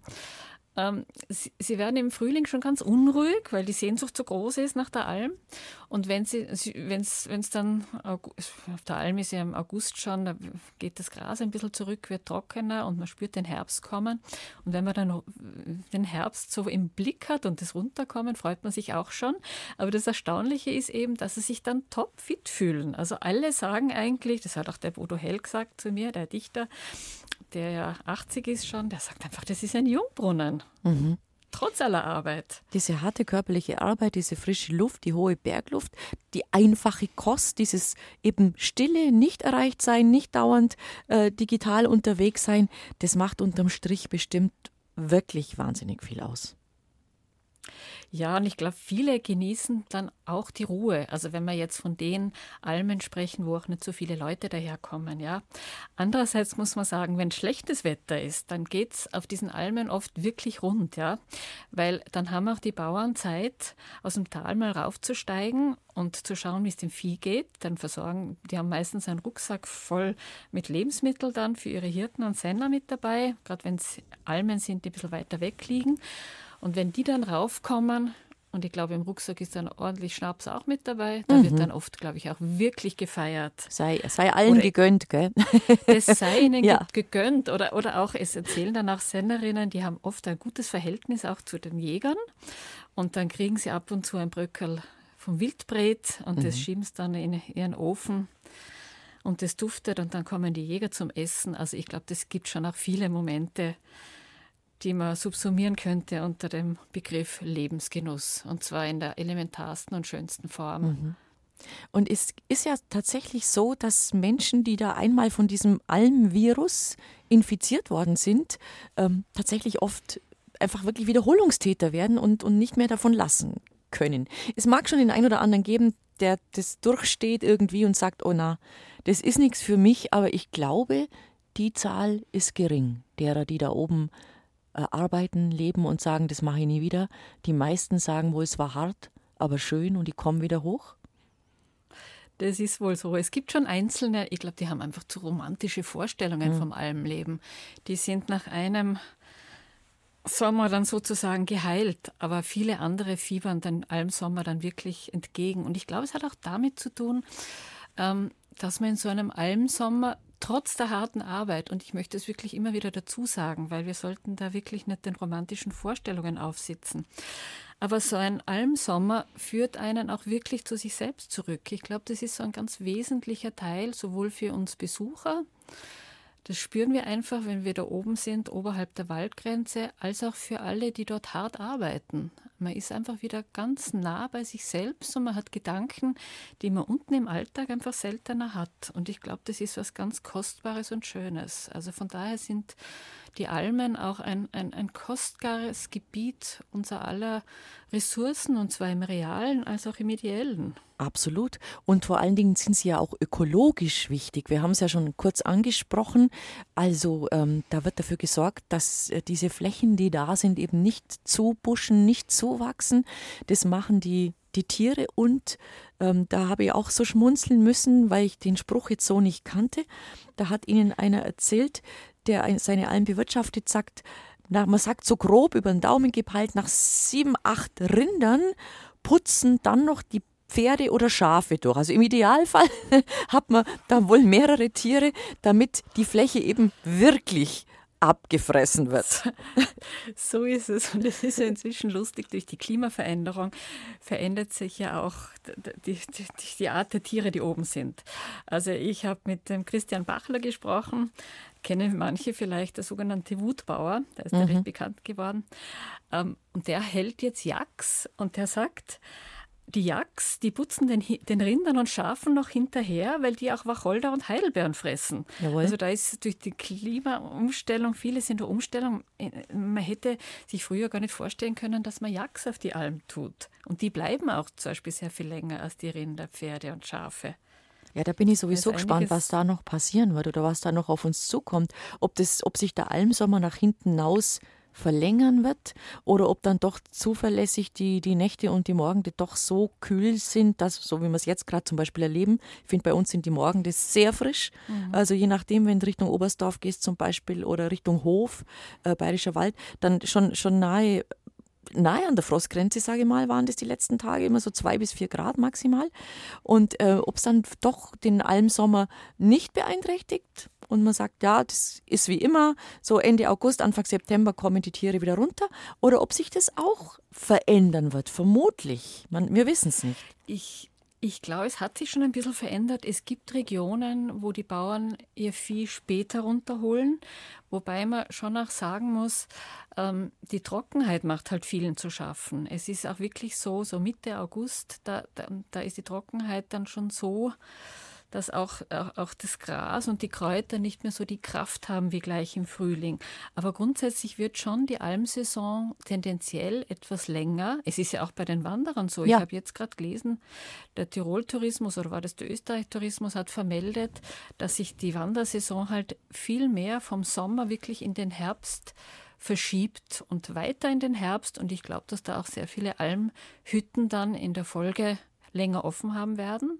ähm, sie, sie, werden im Frühling schon ganz unruhig, weil die Sehnsucht so groß ist nach der Alm. Und wenn sie, wenn es dann, auf der Alm ist ja im August schon, da geht das Gras ein bisschen zurück, wird trockener und man spürt den Herbst kommen. Und wenn man dann den Herbst so im Blick hat und das Runterkommen, freut man sich auch schon. Aber das Erstaunliche ist eben, dass sie sich dann topfit fühlen. Also alle sagen eigentlich, das hat auch der Bodo Hell gesagt zu mir, der Dichter, der ja 80 ist schon, der sagt einfach, das ist ein Jungbrunnen. Mhm. Trotz aller Arbeit. Diese harte körperliche Arbeit, diese frische Luft, die hohe Bergluft, die einfache Kost, dieses eben stille, nicht erreicht sein, nicht dauernd äh, digital unterwegs sein, das macht unterm Strich bestimmt wirklich wahnsinnig viel aus. Ja, und ich glaube, viele genießen dann auch die Ruhe. Also wenn wir jetzt von den Almen sprechen, wo auch nicht so viele Leute daherkommen, ja. Andererseits muss man sagen, wenn schlechtes Wetter ist, dann geht es auf diesen Almen oft wirklich rund, ja. Weil dann haben auch die Bauern Zeit, aus dem Tal mal raufzusteigen und zu schauen, wie es dem Vieh geht. Dann versorgen, die haben meistens einen Rucksack voll mit Lebensmitteln dann für ihre Hirten und Senner mit dabei, gerade wenn es Almen sind, die ein bisschen weiter weg liegen. Und wenn die dann raufkommen, und ich glaube, im Rucksack ist dann ordentlich Schnaps auch mit dabei. Da mhm. wird dann oft, glaube ich, auch wirklich gefeiert. Sei, sei allen oder gegönnt, gell? Das sei ihnen ja. gegönnt. Oder, oder auch, es erzählen dann auch Senderinnen, die haben oft ein gutes Verhältnis auch zu den Jägern. Und dann kriegen sie ab und zu ein Bröckel vom Wildbret und mhm. das schieben sie dann in ihren Ofen. Und das duftet und dann kommen die Jäger zum Essen. Also ich glaube, das gibt schon auch viele Momente, die man subsumieren könnte unter dem Begriff Lebensgenuss. Und zwar in der elementarsten und schönsten Form. Mhm. Und es ist ja tatsächlich so, dass Menschen, die da einmal von diesem Almvirus infiziert worden sind, ähm, tatsächlich oft einfach wirklich Wiederholungstäter werden und, und nicht mehr davon lassen können. Es mag schon den einen oder anderen geben, der das durchsteht irgendwie und sagt, oh na, das ist nichts für mich, aber ich glaube, die Zahl ist gering, derer, die da oben äh, arbeiten, leben und sagen, das mache ich nie wieder. Die meisten sagen wohl, es war hart, aber schön und die kommen wieder hoch. Das ist wohl so. Es gibt schon Einzelne, ich glaube, die haben einfach zu romantische Vorstellungen mhm. vom Almleben. Die sind nach einem Sommer dann sozusagen geheilt, aber viele andere fiebern den Almsommer dann wirklich entgegen. Und ich glaube, es hat auch damit zu tun, ähm, dass man in so einem Almsommer trotz der harten Arbeit, und ich möchte es wirklich immer wieder dazu sagen, weil wir sollten da wirklich nicht den romantischen Vorstellungen aufsitzen. Aber so ein Almsommer führt einen auch wirklich zu sich selbst zurück. Ich glaube, das ist so ein ganz wesentlicher Teil, sowohl für uns Besucher, das spüren wir einfach, wenn wir da oben sind, oberhalb der Waldgrenze, als auch für alle, die dort hart arbeiten. Man ist einfach wieder ganz nah bei sich selbst und man hat Gedanken, die man unten im Alltag einfach seltener hat. Und ich glaube, das ist was ganz Kostbares und Schönes. Also von daher sind die Almen auch ein, ein, ein kostbares Gebiet unser aller Ressourcen, und zwar im realen als auch im ideellen. Absolut. Und vor allen Dingen sind sie ja auch ökologisch wichtig. Wir haben es ja schon kurz angesprochen. Also ähm, da wird dafür gesorgt, dass äh, diese Flächen, die da sind, eben nicht zubuschen, nicht zuwachsen. Das machen die, die Tiere. Und ähm, da habe ich auch so schmunzeln müssen, weil ich den Spruch jetzt so nicht kannte. Da hat ihnen einer erzählt, der seine Alm bewirtschaftet, sagt, na, man sagt so grob über den Daumen gepeilt, nach sieben, acht Rindern putzen dann noch die Pferde oder Schafe durch. Also im Idealfall hat man da wohl mehrere Tiere, damit die Fläche eben wirklich abgefressen wird. So ist es. Und es ist ja inzwischen lustig, durch die Klimaveränderung verändert sich ja auch die, die, die Art der Tiere, die oben sind. Also ich habe mit dem Christian Bachler gesprochen, kennen manche vielleicht, der sogenannte Wutbauer, der ist mhm. ja recht bekannt geworden. Ähm, und der hält jetzt Jacks und der sagt, die Jacks, die putzen den, den, Rindern und Schafen noch hinterher, weil die auch Wacholder und Heidelbeeren fressen. Jawohl. Also da ist durch die Klimaumstellung, vieles in der Umstellung, äh, man hätte sich früher gar nicht vorstellen können, dass man Jacks auf die Alm tut. Und die bleiben auch zum Beispiel sehr viel länger als die Rinder, Pferde und Schafe. Ja, da bin ich sowieso gespannt, was da noch passieren wird oder was da noch auf uns zukommt. Ob, das, ob sich der Almsommer nach hinten hinaus verlängern wird oder ob dann doch zuverlässig die, die Nächte und die Morgende doch so kühl sind, dass, so wie wir es jetzt gerade zum Beispiel erleben, ich finde, bei uns sind die Morgende sehr frisch. Mhm. Also je nachdem, wenn du Richtung Oberstdorf gehst zum Beispiel oder Richtung Hof, äh, Bayerischer Wald, dann schon, schon nahe nahe an der Frostgrenze, sage ich mal, waren das die letzten Tage immer so zwei bis vier Grad maximal. Und äh, ob es dann doch den Almsommer nicht beeinträchtigt, und man sagt, ja, das ist wie immer, so Ende August, Anfang September kommen die Tiere wieder runter, oder ob sich das auch verändern wird, vermutlich. Man, wir wissen es nicht. Ich, ich glaube, es hat sich schon ein bisschen verändert. Es gibt Regionen, wo die Bauern ihr Vieh später runterholen, wobei man schon auch sagen muss, ähm, die Trockenheit macht halt vielen zu schaffen. Es ist auch wirklich so, so Mitte August, da, da, da ist die Trockenheit dann schon so dass auch, auch, auch das Gras und die Kräuter nicht mehr so die Kraft haben wie gleich im Frühling. Aber grundsätzlich wird schon die Almsaison tendenziell etwas länger. Es ist ja auch bei den Wanderern so. Ja. Ich habe jetzt gerade gelesen, der Tirol-Tourismus oder war das der Österreich-Tourismus hat vermeldet, dass sich die Wandersaison halt viel mehr vom Sommer wirklich in den Herbst verschiebt und weiter in den Herbst. Und ich glaube, dass da auch sehr viele Almhütten dann in der Folge länger offen haben werden.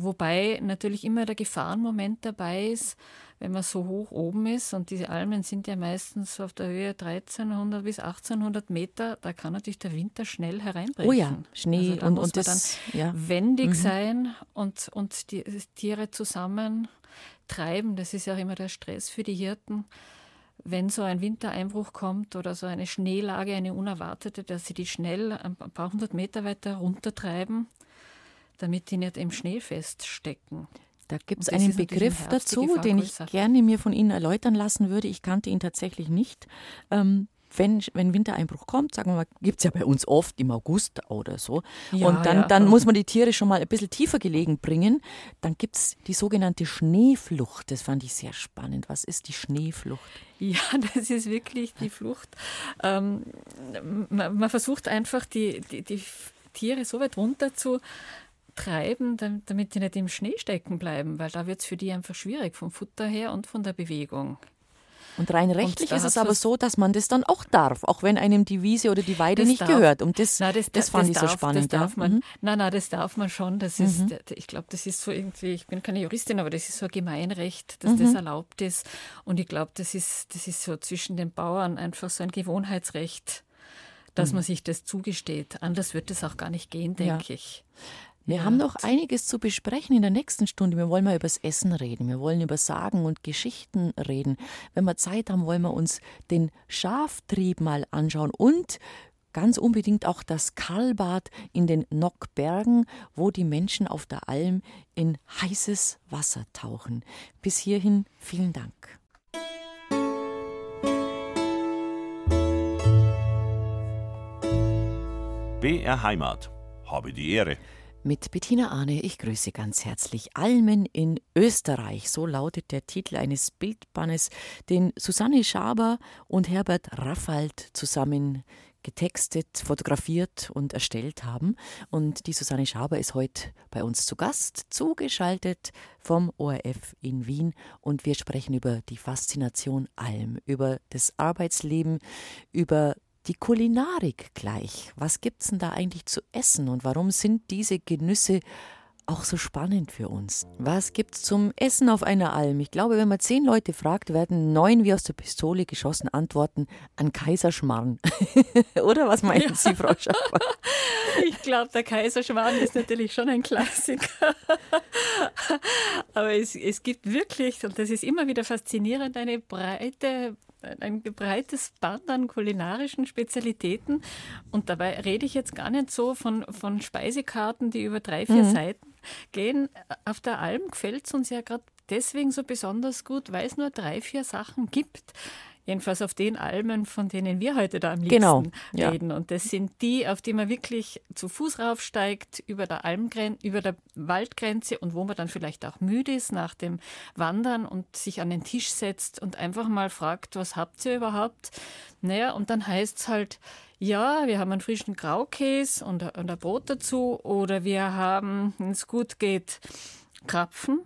Wobei natürlich immer der Gefahrenmoment dabei ist, wenn man so hoch oben ist und diese Almen sind ja meistens auf der Höhe 1300 bis 1800 Meter, da kann natürlich der Winter schnell hereinbrechen. Oh ja, Schnee also und, muss und man das, dann ja. wendig mhm. sein und, und die Tiere zusammen treiben. Das ist ja auch immer der Stress für die Hirten wenn so ein Wintereinbruch kommt oder so eine Schneelage, eine unerwartete, dass sie die schnell ein paar hundert Meter weiter runtertreiben damit die nicht im Schnee feststecken. Da gibt es einen Begriff dazu, den ich gerne mir von Ihnen erläutern lassen würde. Ich kannte ihn tatsächlich nicht. Ähm, wenn, wenn Wintereinbruch kommt, sagen wir mal, gibt es ja bei uns oft im August oder so. Ja, und dann, ja. dann muss man die Tiere schon mal ein bisschen tiefer gelegen bringen. Dann gibt es die sogenannte Schneeflucht. Das fand ich sehr spannend. Was ist die Schneeflucht? Ja, das ist wirklich die Flucht. Ähm, man, man, versucht einfach, die, die, die Tiere so weit runter zu treiben, damit die nicht im Schnee stecken bleiben, weil da wird es für die einfach schwierig, vom Futter her und von der Bewegung. Und rein rechtlich und ist es aber so, dass man das dann auch darf, auch wenn einem die Wiese oder die Weide nicht darf. gehört. Und das, nein, das, das, fand das ich darf, so spannend. Das darf man. Mhm. Nein, nein, das darf man schon. Das ist, mhm. ich glaube, das ist so irgendwie, ich bin keine Juristin, aber das ist so ein Gemeinrecht, dass mhm. das erlaubt ist. Und ich glaube, das ist, das ist so zwischen den Bauern einfach so ein Gewohnheitsrecht, dass mhm. man sich das zugesteht. Anders wird es auch gar nicht gehen, denke ja. ich. Wir ja. haben noch einiges zu besprechen in der nächsten Stunde. Wir wollen mal über das Essen reden. Wir wollen über Sagen und Geschichten reden. Wenn wir Zeit haben, wollen wir uns den Schaftrieb mal anschauen und ganz unbedingt auch das Karlbad in den Nockbergen, wo die Menschen auf der Alm in heißes Wasser tauchen. Bis hierhin vielen Dank. BR Heimat. Habe die Ehre. Mit Bettina Ahne, ich grüße ganz herzlich. Almen in Österreich, so lautet der Titel eines Bildbannes, den Susanne Schaber und Herbert Raffald zusammen getextet, fotografiert und erstellt haben. Und die Susanne Schaber ist heute bei uns zu Gast, zugeschaltet vom ORF in Wien. Und wir sprechen über die Faszination Alm, über das Arbeitsleben, über die Kulinarik gleich. Was gibt's denn da eigentlich zu essen und warum sind diese Genüsse auch so spannend für uns. Was gibt's zum Essen auf einer Alm? Ich glaube, wenn man zehn Leute fragt, werden neun wie aus der Pistole geschossen antworten an Kaiserschmarrn. Oder was meinen ja. Sie, Frau Schaffer? Ich glaube, der Kaiserschmarrn ist natürlich schon ein Klassiker. Aber es, es gibt wirklich, und das ist immer wieder faszinierend, eine breite ein breites Band an kulinarischen Spezialitäten. Und dabei rede ich jetzt gar nicht so von, von Speisekarten, die über drei, vier mhm. Seiten gehen. Auf der Alm gefällt es uns ja gerade deswegen so besonders gut, weil es nur drei, vier Sachen gibt. Jedenfalls auf den Almen, von denen wir heute da am liebsten genau, ja. reden. Und das sind die, auf die man wirklich zu Fuß raufsteigt, über der Almgrenze, über der Waldgrenze und wo man dann vielleicht auch müde ist nach dem Wandern und sich an den Tisch setzt und einfach mal fragt, was habt ihr überhaupt? Naja, und dann heißt es halt, ja, wir haben einen frischen Graukäse und, und ein Brot dazu oder wir haben, wenn es gut geht, Krapfen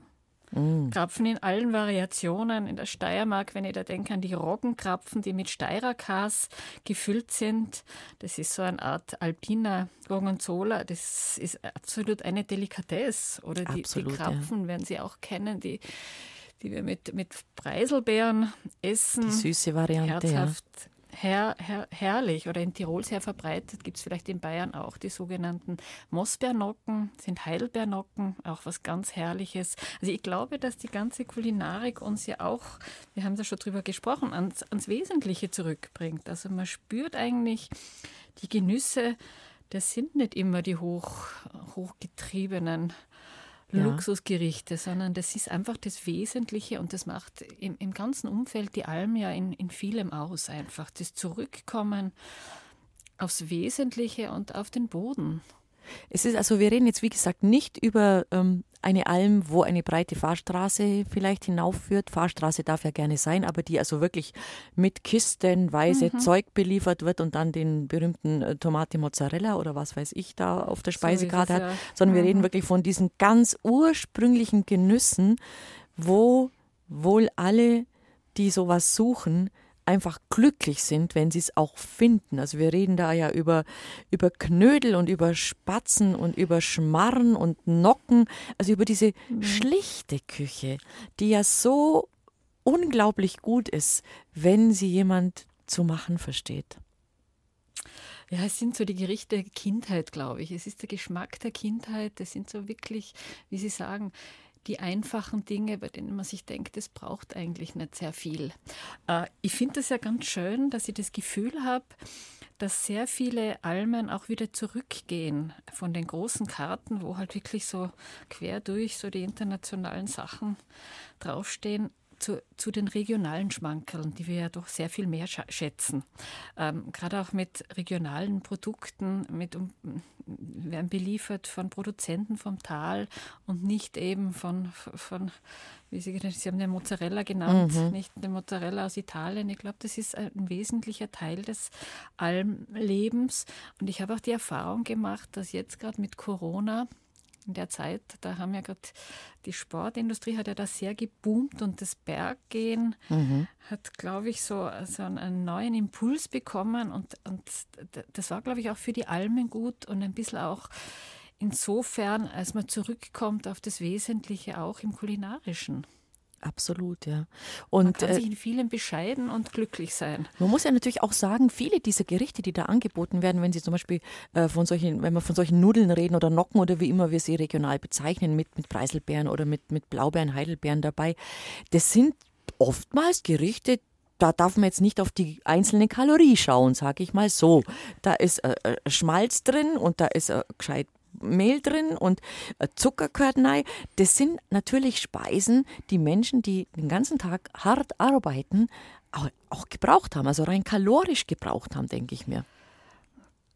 Mm. Krapfen in allen Variationen. In der Steiermark, wenn ich da denke an die Roggenkrapfen, die mit Steirerkas gefüllt sind. Das ist so eine Art alpiner Gorgonzola. Das ist absolut eine Delikatesse. Oder die, absolut, die Krapfen ja. werden Sie auch kennen, die die wir mit, mit Preiselbeeren essen. Die süße Variante. Herzhaft, ja her, her, herrlich oder in Tirol sehr verbreitet, gibt es vielleicht in Bayern auch die sogenannten Mossbeernocken, sind Heidelbeernocken, auch was ganz Herrliches. Also ich glaube, dass die ganze Kulinarik uns ja auch, wir haben da schon drüber gesprochen, ans, ans Wesentliche zurückbringt. Also man spürt eigentlich die Genüsse, das sind nicht immer die hoch, hochgetriebenen ja. Luxusgerichte, sondern das ist einfach das Wesentliche und das macht im, im ganzen Umfeld die Alm ja in, in vielem aus. Einfach das Zurückkommen aufs Wesentliche und auf den Boden. Es ist also, wir reden jetzt wie gesagt nicht über ähm, eine Alm, wo eine breite Fahrstraße vielleicht hinaufführt. Fahrstraße darf ja gerne sein, aber die also wirklich mit kistenweise mhm. Zeug beliefert wird und dann den berühmten äh, Tomate Mozzarella oder was weiß ich da auf der Speisekarte so hat, ja. sondern mhm. wir reden mhm. wirklich von diesen ganz ursprünglichen Genüssen, wo wohl alle, die sowas suchen, einfach glücklich sind, wenn sie es auch finden. Also wir reden da ja über, über Knödel und über Spatzen und über Schmarren und Nocken, also über diese mhm. schlichte Küche, die ja so unglaublich gut ist, wenn sie jemand zu machen versteht. Ja, es sind so die Gerichte der Kindheit, glaube ich. Es ist der Geschmack der Kindheit. Das sind so wirklich, wie Sie sagen, die einfachen Dinge, bei denen man sich denkt, es braucht eigentlich nicht sehr viel. Äh, ich finde es ja ganz schön, dass ich das Gefühl habe, dass sehr viele Almen auch wieder zurückgehen von den großen Karten, wo halt wirklich so quer durch so die internationalen Sachen draufstehen, zu, zu den regionalen Schmankerln, die wir ja doch sehr viel mehr schätzen. Ähm, Gerade auch mit regionalen Produkten, mit, um, werden beliefert von Produzenten vom Tal und nicht eben von, von wie Sie, Sie haben den Mozzarella genannt, mhm. nicht den Mozzarella aus Italien. Ich glaube, das ist ein wesentlicher Teil des Almlebens. Und ich habe auch die Erfahrung gemacht, dass jetzt gerade mit Corona in der Zeit, da haben ja gerade die Sportindustrie hat ja da sehr geboomt und das Berggehen mhm. hat, glaube ich, so, so einen neuen Impuls bekommen und, und das war, glaube ich, auch für die Almen gut und ein bisschen auch insofern, als man zurückkommt auf das Wesentliche auch im Kulinarischen. Absolut, ja. Und man kann äh, sich in vielen bescheiden und glücklich sein. Man muss ja natürlich auch sagen, viele dieser Gerichte, die da angeboten werden, wenn Sie zum Beispiel äh, von solchen, wenn wir von solchen Nudeln reden oder Nocken oder wie immer wir sie regional bezeichnen, mit, mit Preiselbeeren oder mit, mit Blaubeeren, Heidelbeeren dabei, das sind oftmals Gerichte, da darf man jetzt nicht auf die einzelne Kalorie schauen, sage ich mal so. Da ist äh, äh Schmalz drin und da ist äh, gescheit Mehl drin und äh, Zucker gehört rein. Das sind natürlich Speisen, die Menschen, die den ganzen Tag hart arbeiten, auch, auch gebraucht haben, also rein kalorisch gebraucht haben, denke ich mir.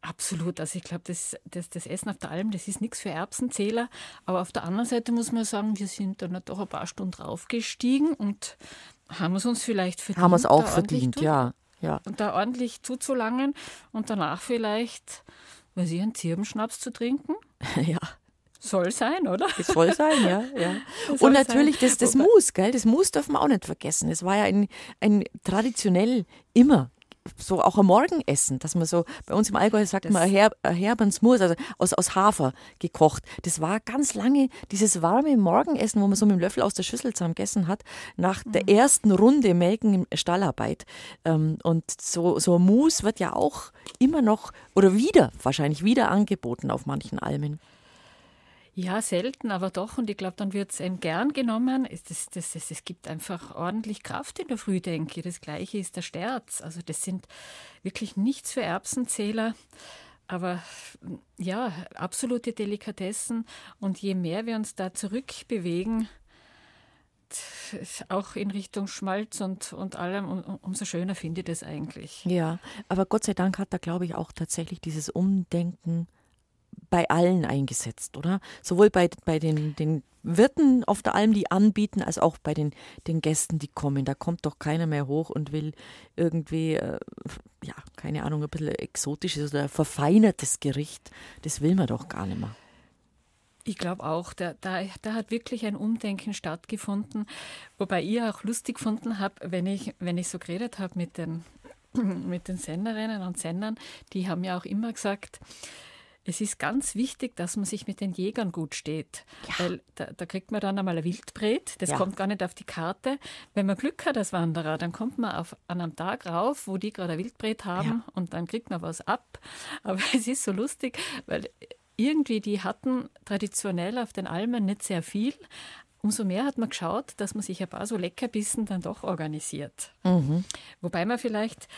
Absolut. Also ich glaube, das, das, das, Essen auf der Alm, das ist nichts für Erbsenzähler. Aber auf der anderen Seite muss man sagen, wir sind dann doch ein paar Stunden draufgestiegen und haben es uns vielleicht verdient. Haben es auch verdient, ja. ja. Und da ordentlich zuzulangen und danach vielleicht, weiß ich, einen Zirbenschnaps zu trinken. ja. Soll sein, oder? Es soll sein, ja. ja. Und natürlich das, das Mus, gell? Das Mus dürfen wir auch nicht vergessen. Es war ja ein, ein traditionell immer so auch am Morgenessen, dass man so, bei uns im Allgäu sagt das man Her Herbensmus, also aus, aus Hafer gekocht. Das war ganz lange dieses warme Morgenessen, wo man so mit dem Löffel aus der Schüssel zusammen gegessen hat, nach mhm. der ersten Runde Melken Stallarbeit. Ähm, und so, so ein Mus wird ja auch immer noch oder wieder, wahrscheinlich wieder angeboten auf manchen Almen. Ja, selten, aber doch. Und ich glaube, dann wird es gern genommen. Es, das, das, das, es gibt einfach ordentlich Kraft in der Frühdenke. Das Gleiche ist der Sterz. Also das sind wirklich nichts für Erbsenzähler. Aber ja, absolute Delikatessen. Und je mehr wir uns da zurückbewegen, auch in Richtung Schmalz und, und allem, um, umso schöner finde ich das eigentlich. Ja, aber Gott sei Dank hat da, glaube ich, auch tatsächlich dieses Umdenken bei allen eingesetzt, oder? Sowohl bei, bei den, den Wirten auf der Alm, die anbieten, als auch bei den, den Gästen, die kommen. Da kommt doch keiner mehr hoch und will irgendwie, äh, ja, keine Ahnung, ein bisschen exotisches oder verfeinertes Gericht. Das will man doch gar nicht mehr. Ich glaube auch, da, da, da hat wirklich ein Umdenken stattgefunden, wobei ich auch lustig gefunden habe, wenn ich, wenn ich so geredet habe mit den, mit den Senderinnen und Sendern, die haben ja auch immer gesagt, es ist ganz wichtig, dass man sich mit den Jägern gut steht. Ja. Weil da, da, kriegt man dann einmal ein Wildbret, das ja. kommt gar nicht auf die Karte. Wenn man Glück hat als Wanderer, dann kommt man auf, an einem Tag rauf, wo die gerade ein Wildbret haben ja. und dann kriegt man was ab. Aber es ist so lustig, weil irgendwie die hatten traditionell auf den Almen nicht sehr viel. Umso mehr hat man geschaut, dass man sich ein paar so Leckerbissen dann doch organisiert. Mhm. Wobei man vielleicht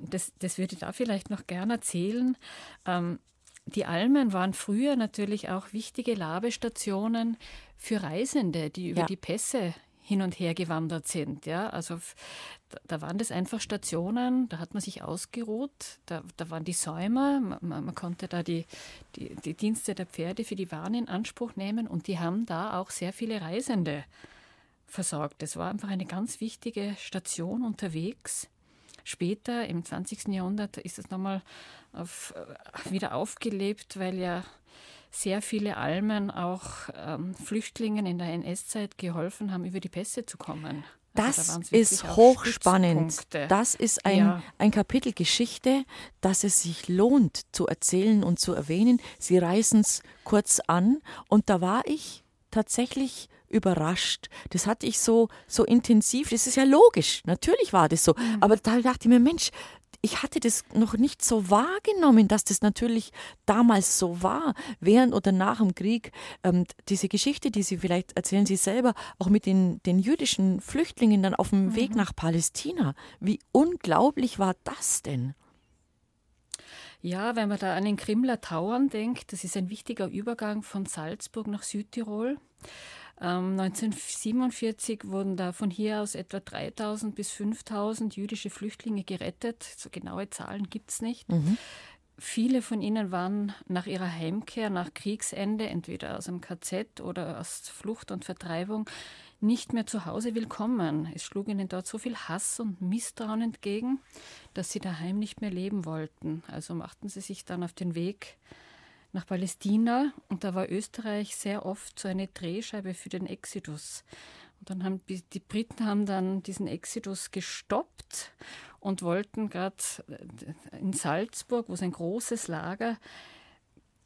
das, das würde ich da vielleicht noch gerne erzählen. Ähm, die Almen waren früher natürlich auch wichtige Labestationen für Reisende, die über ja. die Pässe hin und her gewandert sind. Ja, also da waren das einfach Stationen, da hat man sich ausgeruht, da, da waren die Säumer, man, man konnte da die, die, die, Dienste der Pferde für die Waren in Anspruch nehmen und die haben da auch sehr viele Reisende versorgt. Das war einfach eine ganz wichtige Station unterwegs. Später, im 20. Jahrhundert, ist es nochmal auf, äh, wieder aufgelebt, weil ja sehr viele Almen auch ähm, Flüchtlingen in der NS-Zeit geholfen haben, über die Pässe zu kommen. Also das da ist hochspannend. Das ist ein, ja. ein Kapitel Geschichte, das es sich lohnt zu erzählen und zu erwähnen. Sie reißen es kurz an und da war ich tatsächlich überrascht. Das hatte ich so, so intensiv. Das ist ja logisch. Natürlich war das so. Mhm. Aber da dachte ich mir, Mensch, ich hatte das noch nicht so wahrgenommen, dass das natürlich damals so war, während oder nach dem Krieg. Ähm, diese Geschichte, die Sie vielleicht erzählen Sie selber, auch mit den, den jüdischen Flüchtlingen dann auf dem mhm. Weg nach Palästina. Wie unglaublich war das denn? Ja, wenn man da an den Krimler Tauern denkt, das ist ein wichtiger Übergang von Salzburg nach Südtirol. 1947 ähm, wurden da von hier aus etwa 3000 bis 5000 jüdische Flüchtlinge gerettet. So genaue Zahlen gibt es nicht. Mhm. Viele von ihnen waren nach ihrer Heimkehr, nach Kriegsende, entweder aus dem KZ oder aus Flucht und Vertreibung, nicht mehr zu Hause willkommen. Es schlug ihnen dort so viel Hass und Misstrauen entgegen, dass sie daheim nicht mehr leben wollten. Also machten sie sich dann auf den Weg nach Palästina und da war Österreich sehr oft so eine Drehscheibe für den Exodus. Und dann haben die Briten haben dann diesen Exodus gestoppt und wollten gerade äh, in Salzburg, wo es ein großes Lager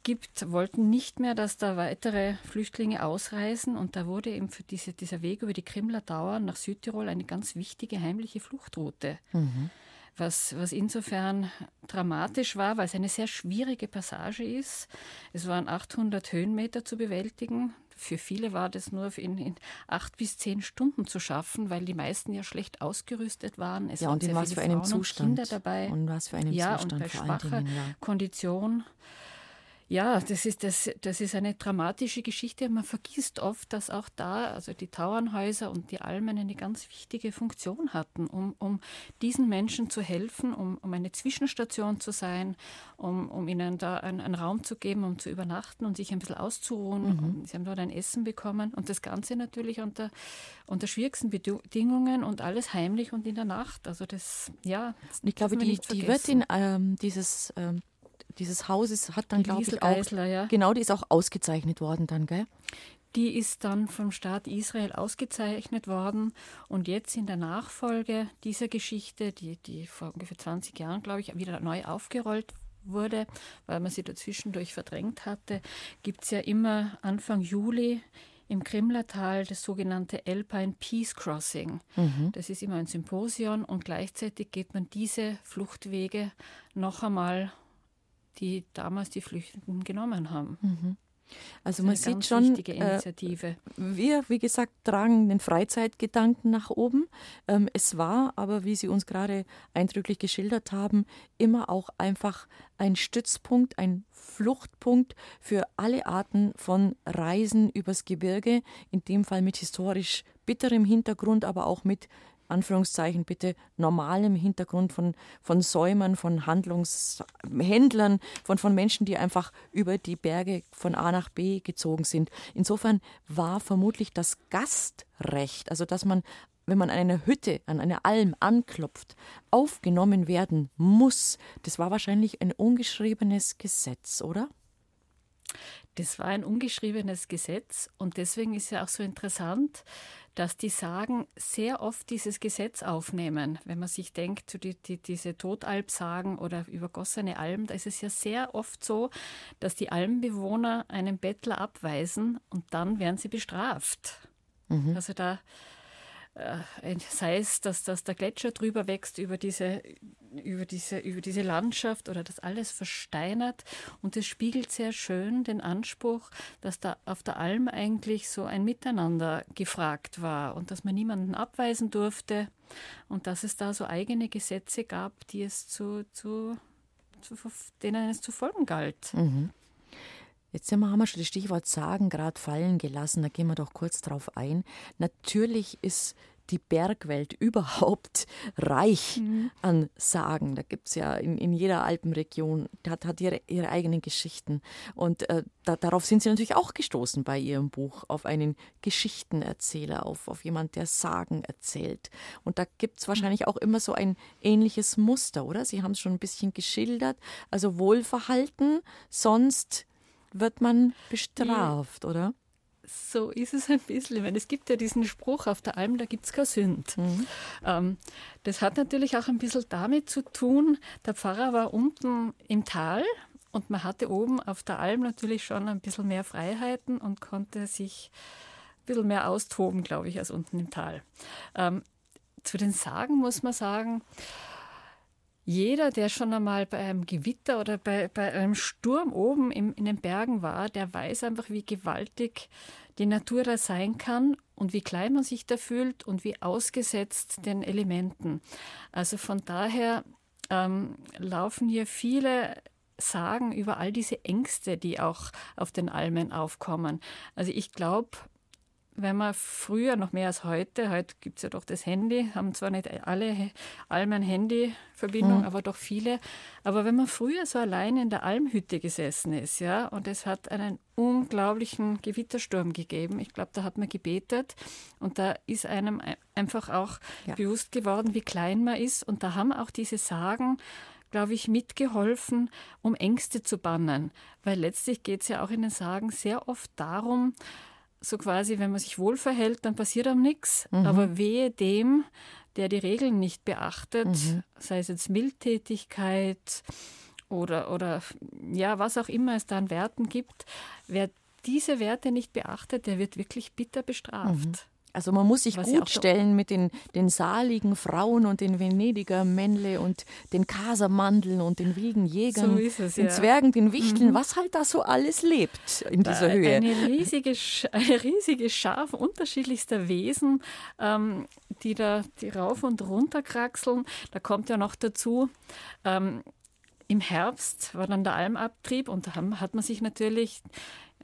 gibt, wollten nicht mehr, dass da weitere Flüchtlinge ausreisen. Und da wurde eben für diese, dieser Weg über die Krimler Dauer nach Südtirol eine ganz wichtige heimliche Fluchtroute. Mhm was, was insofern dramatisch war, weil es eine sehr schwierige Passage ist. Es waren 800 Höhenmeter zu bewältigen. Für viele war das nur in, in acht bis zehn Stunden zu schaffen, weil die meisten ja schlecht ausgerüstet waren. Es ja, und in was für einem Zustand. Kinder dabei. Und was für einem ja, Zustand und bei schwacher Dingen, ja. Kondition. Ja, das ist, das, das ist eine dramatische Geschichte. Man vergisst oft, dass auch da, also die Tauernhäuser und die Almen eine ganz wichtige Funktion hatten, um, um diesen Menschen zu helfen, um, um eine Zwischenstation zu sein, um, um ihnen da einen, einen Raum zu geben, um zu übernachten und sich ein bisschen auszuruhen. Mhm. Sie haben dort ein Essen bekommen und das Ganze natürlich unter, unter schwierigsten Bedingungen und alles heimlich und in der Nacht. Also das, ja. Ich glaube, die, die Wirtin ähm, dieses ähm, dieses Hauses hat dann, glaube ich, auch. Ja. Genau, die ist auch ausgezeichnet worden dann, gell? Die ist dann vom Staat Israel ausgezeichnet worden und jetzt in der Nachfolge dieser Geschichte, die, die vor ungefähr 20 Jahren, glaube ich, wieder neu aufgerollt wurde, weil man sie dazwischendurch verdrängt hatte, gibt es ja immer Anfang Juli im Krimlertal das sogenannte Alpine Peace Crossing. Mhm. Das ist immer ein Symposion und gleichzeitig geht man diese Fluchtwege noch einmal die damals die Flüchtenden genommen haben. Mhm. Also man sieht schon, äh, wir, wie gesagt, tragen den Freizeitgedanken nach oben. Ähm, es war aber, wie Sie uns gerade eindrücklich geschildert haben, immer auch einfach ein Stützpunkt, ein Fluchtpunkt für alle Arten von Reisen übers Gebirge, in dem Fall mit historisch bitterem Hintergrund, aber auch mit Anführungszeichen bitte normalem Hintergrund von, von Säumern, von Handlungshändlern, von, von Menschen, die einfach über die Berge von A nach B gezogen sind. Insofern war vermutlich das Gastrecht, also dass man wenn man an einer Hütte, an einer Alm anklopft, aufgenommen werden muss, das war wahrscheinlich ein ungeschriebenes Gesetz, oder? Das war ein ungeschriebenes Gesetz und deswegen ist ja auch so interessant, dass die Sagen sehr oft dieses Gesetz aufnehmen. Wenn man sich denkt, die, die, diese Totalp-Sagen oder übergossene Alm, da ist es ja sehr oft so, dass die Almbewohner einen Bettler abweisen und dann werden sie bestraft. Mhm. Also da äh, sei es, dass, dass der Gletscher drüber wächst über diese, über, diese, über diese Landschaft oder das alles versteinert. Und es spiegelt sehr schön den Anspruch, dass da auf der Alm eigentlich so ein Miteinander gefragt war und dass man niemanden abweisen durfte und dass es da so eigene Gesetze gab, die es zu, zu, zu denen es zu folgen galt. Mhm. Jetzt haben wir schon das Stichwort Sagen gerade fallen gelassen, da gehen wir doch kurz drauf ein. Natürlich ist die Bergwelt überhaupt reich mhm. an Sagen. Da gibt es ja in, in jeder Alpenregion, hat, hat ihre, ihre eigenen Geschichten. Und äh, da, darauf sind Sie natürlich auch gestoßen bei Ihrem Buch, auf einen Geschichtenerzähler, auf, auf jemand, der Sagen erzählt. Und da gibt es wahrscheinlich auch immer so ein ähnliches Muster, oder? Sie haben es schon ein bisschen geschildert. Also Wohlverhalten, sonst wird man bestraft, oder? So ist es ein bisschen. Ich meine, es gibt ja diesen Spruch auf der Alm, da gibt es kein Sünd. Mhm. Ähm, das hat natürlich auch ein bisschen damit zu tun, der Pfarrer war unten im Tal und man hatte oben auf der Alm natürlich schon ein bisschen mehr Freiheiten und konnte sich ein bisschen mehr austoben, glaube ich, als unten im Tal. Ähm, zu den Sagen muss man sagen, jeder, der schon einmal bei einem Gewitter oder bei, bei einem Sturm oben im, in den Bergen war, der weiß einfach, wie gewaltig die Natur da sein kann und wie klein man sich da fühlt und wie ausgesetzt den Elementen. Also von daher ähm, laufen hier viele Sagen über all diese Ängste, die auch auf den Almen aufkommen. Also ich glaube, wenn man früher noch mehr als heute, heute gibt es ja doch das Handy, haben zwar nicht alle Almen Handyverbindung, mhm. aber doch viele. Aber wenn man früher so allein in der Almhütte gesessen ist, ja, und es hat einen unglaublichen Gewittersturm gegeben, ich glaube, da hat man gebetet und da ist einem einfach auch ja. bewusst geworden, wie klein man ist. Und da haben auch diese Sagen glaube ich, mitgeholfen, um Ängste zu bannen. Weil letztlich geht es ja auch in den Sagen sehr oft darum, so quasi, wenn man sich wohl verhält, dann passiert einem nichts. Mhm. Aber wehe dem, der die Regeln nicht beachtet, mhm. sei es jetzt Mildtätigkeit oder, oder ja, was auch immer es da an Werten gibt, wer diese Werte nicht beachtet, der wird wirklich bitter bestraft. Mhm. Also man muss sich Was gut stellen mit den, den saligen Frauen und den Venediger Männle und den Kasermandeln und den wilden Jägern, so es, den ja. Zwergen, den Wichteln, mhm. was halt da so alles lebt in dieser äh, Höhe. Eine riesige, eine riesige Schar unterschiedlichster Wesen, ähm, die da die rauf und runter kraxeln. Da kommt ja noch dazu, ähm, im Herbst war dann der Almabtrieb und da hat man sich natürlich,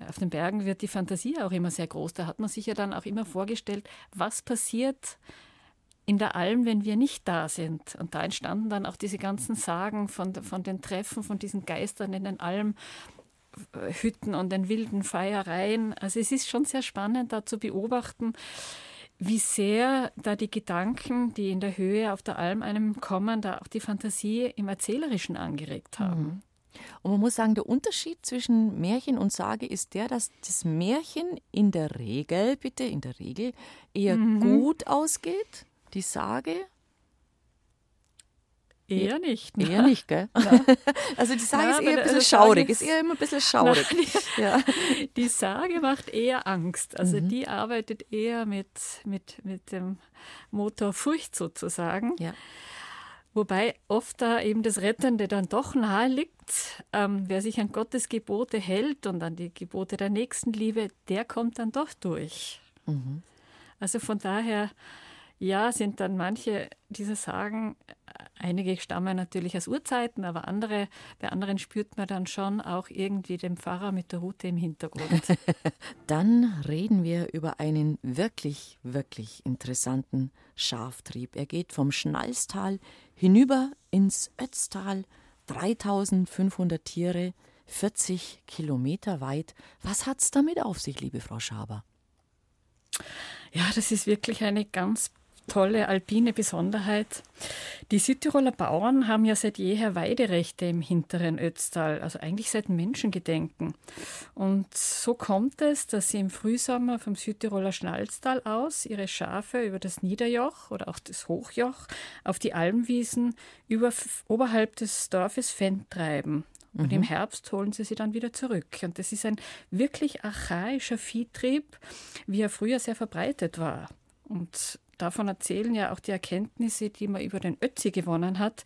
auf den Bergen wird die Fantasie auch immer sehr groß, da hat man sich ja dann auch immer vorgestellt, was passiert in der Alm, wenn wir nicht da sind. Und da entstanden dann auch diese ganzen Sagen von, von den Treffen, von diesen Geistern in den Almhütten und den wilden Feiereien. Also es ist schon sehr spannend, da zu beobachten, wie sehr da die Gedanken, die in der Höhe auf der Alm einem kommen, da auch die Fantasie im Erzählerischen angeregt haben. Mhm. Und man muss sagen, der Unterschied zwischen Märchen und Sage ist der, dass das Märchen in der Regel, bitte in der Regel, eher mhm. gut ausgeht, die Sage Eher nicht. Ne? Eher nicht, gell? Ja. Also die Sage Na, ist eher ein bisschen schaurig, ist, ist eher immer ein bisschen schaurig. Na, die, ja. die, Sage macht eher Angst. Also mhm. die arbeitet eher mit, mit, mit dem Motor Furcht sozusagen. Ja. Wobei oft da eben das Rettende dann doch nahe liegt. Ähm, wer sich an Gottes Gebote hält und an die Gebote der Nächstenliebe, der kommt dann doch durch. Mhm. Also von daher ja, sind dann manche dieser Sagen, einige stammen natürlich aus Urzeiten, aber andere, bei anderen spürt man dann schon auch irgendwie den Pfarrer mit der Rute im Hintergrund. dann reden wir über einen wirklich, wirklich interessanten Schaftrieb. Er geht vom Schnalstal hinüber ins Ötztal, 3500 Tiere, 40 Kilometer weit. Was hat es damit auf sich, liebe Frau Schaber? Ja, das ist wirklich eine ganz tolle alpine Besonderheit. Die Südtiroler Bauern haben ja seit jeher Weiderechte im hinteren Ötztal, also eigentlich seit Menschengedenken. Und so kommt es, dass sie im Frühsommer vom Südtiroler Schnalztal aus ihre Schafe über das Niederjoch oder auch das Hochjoch auf die Almwiesen über, oberhalb des Dorfes Fendt treiben. Und mhm. im Herbst holen sie sie dann wieder zurück. Und das ist ein wirklich archaischer Viehtrieb, wie er früher sehr verbreitet war. Und davon erzählen ja auch die Erkenntnisse, die man über den Ötzi gewonnen hat,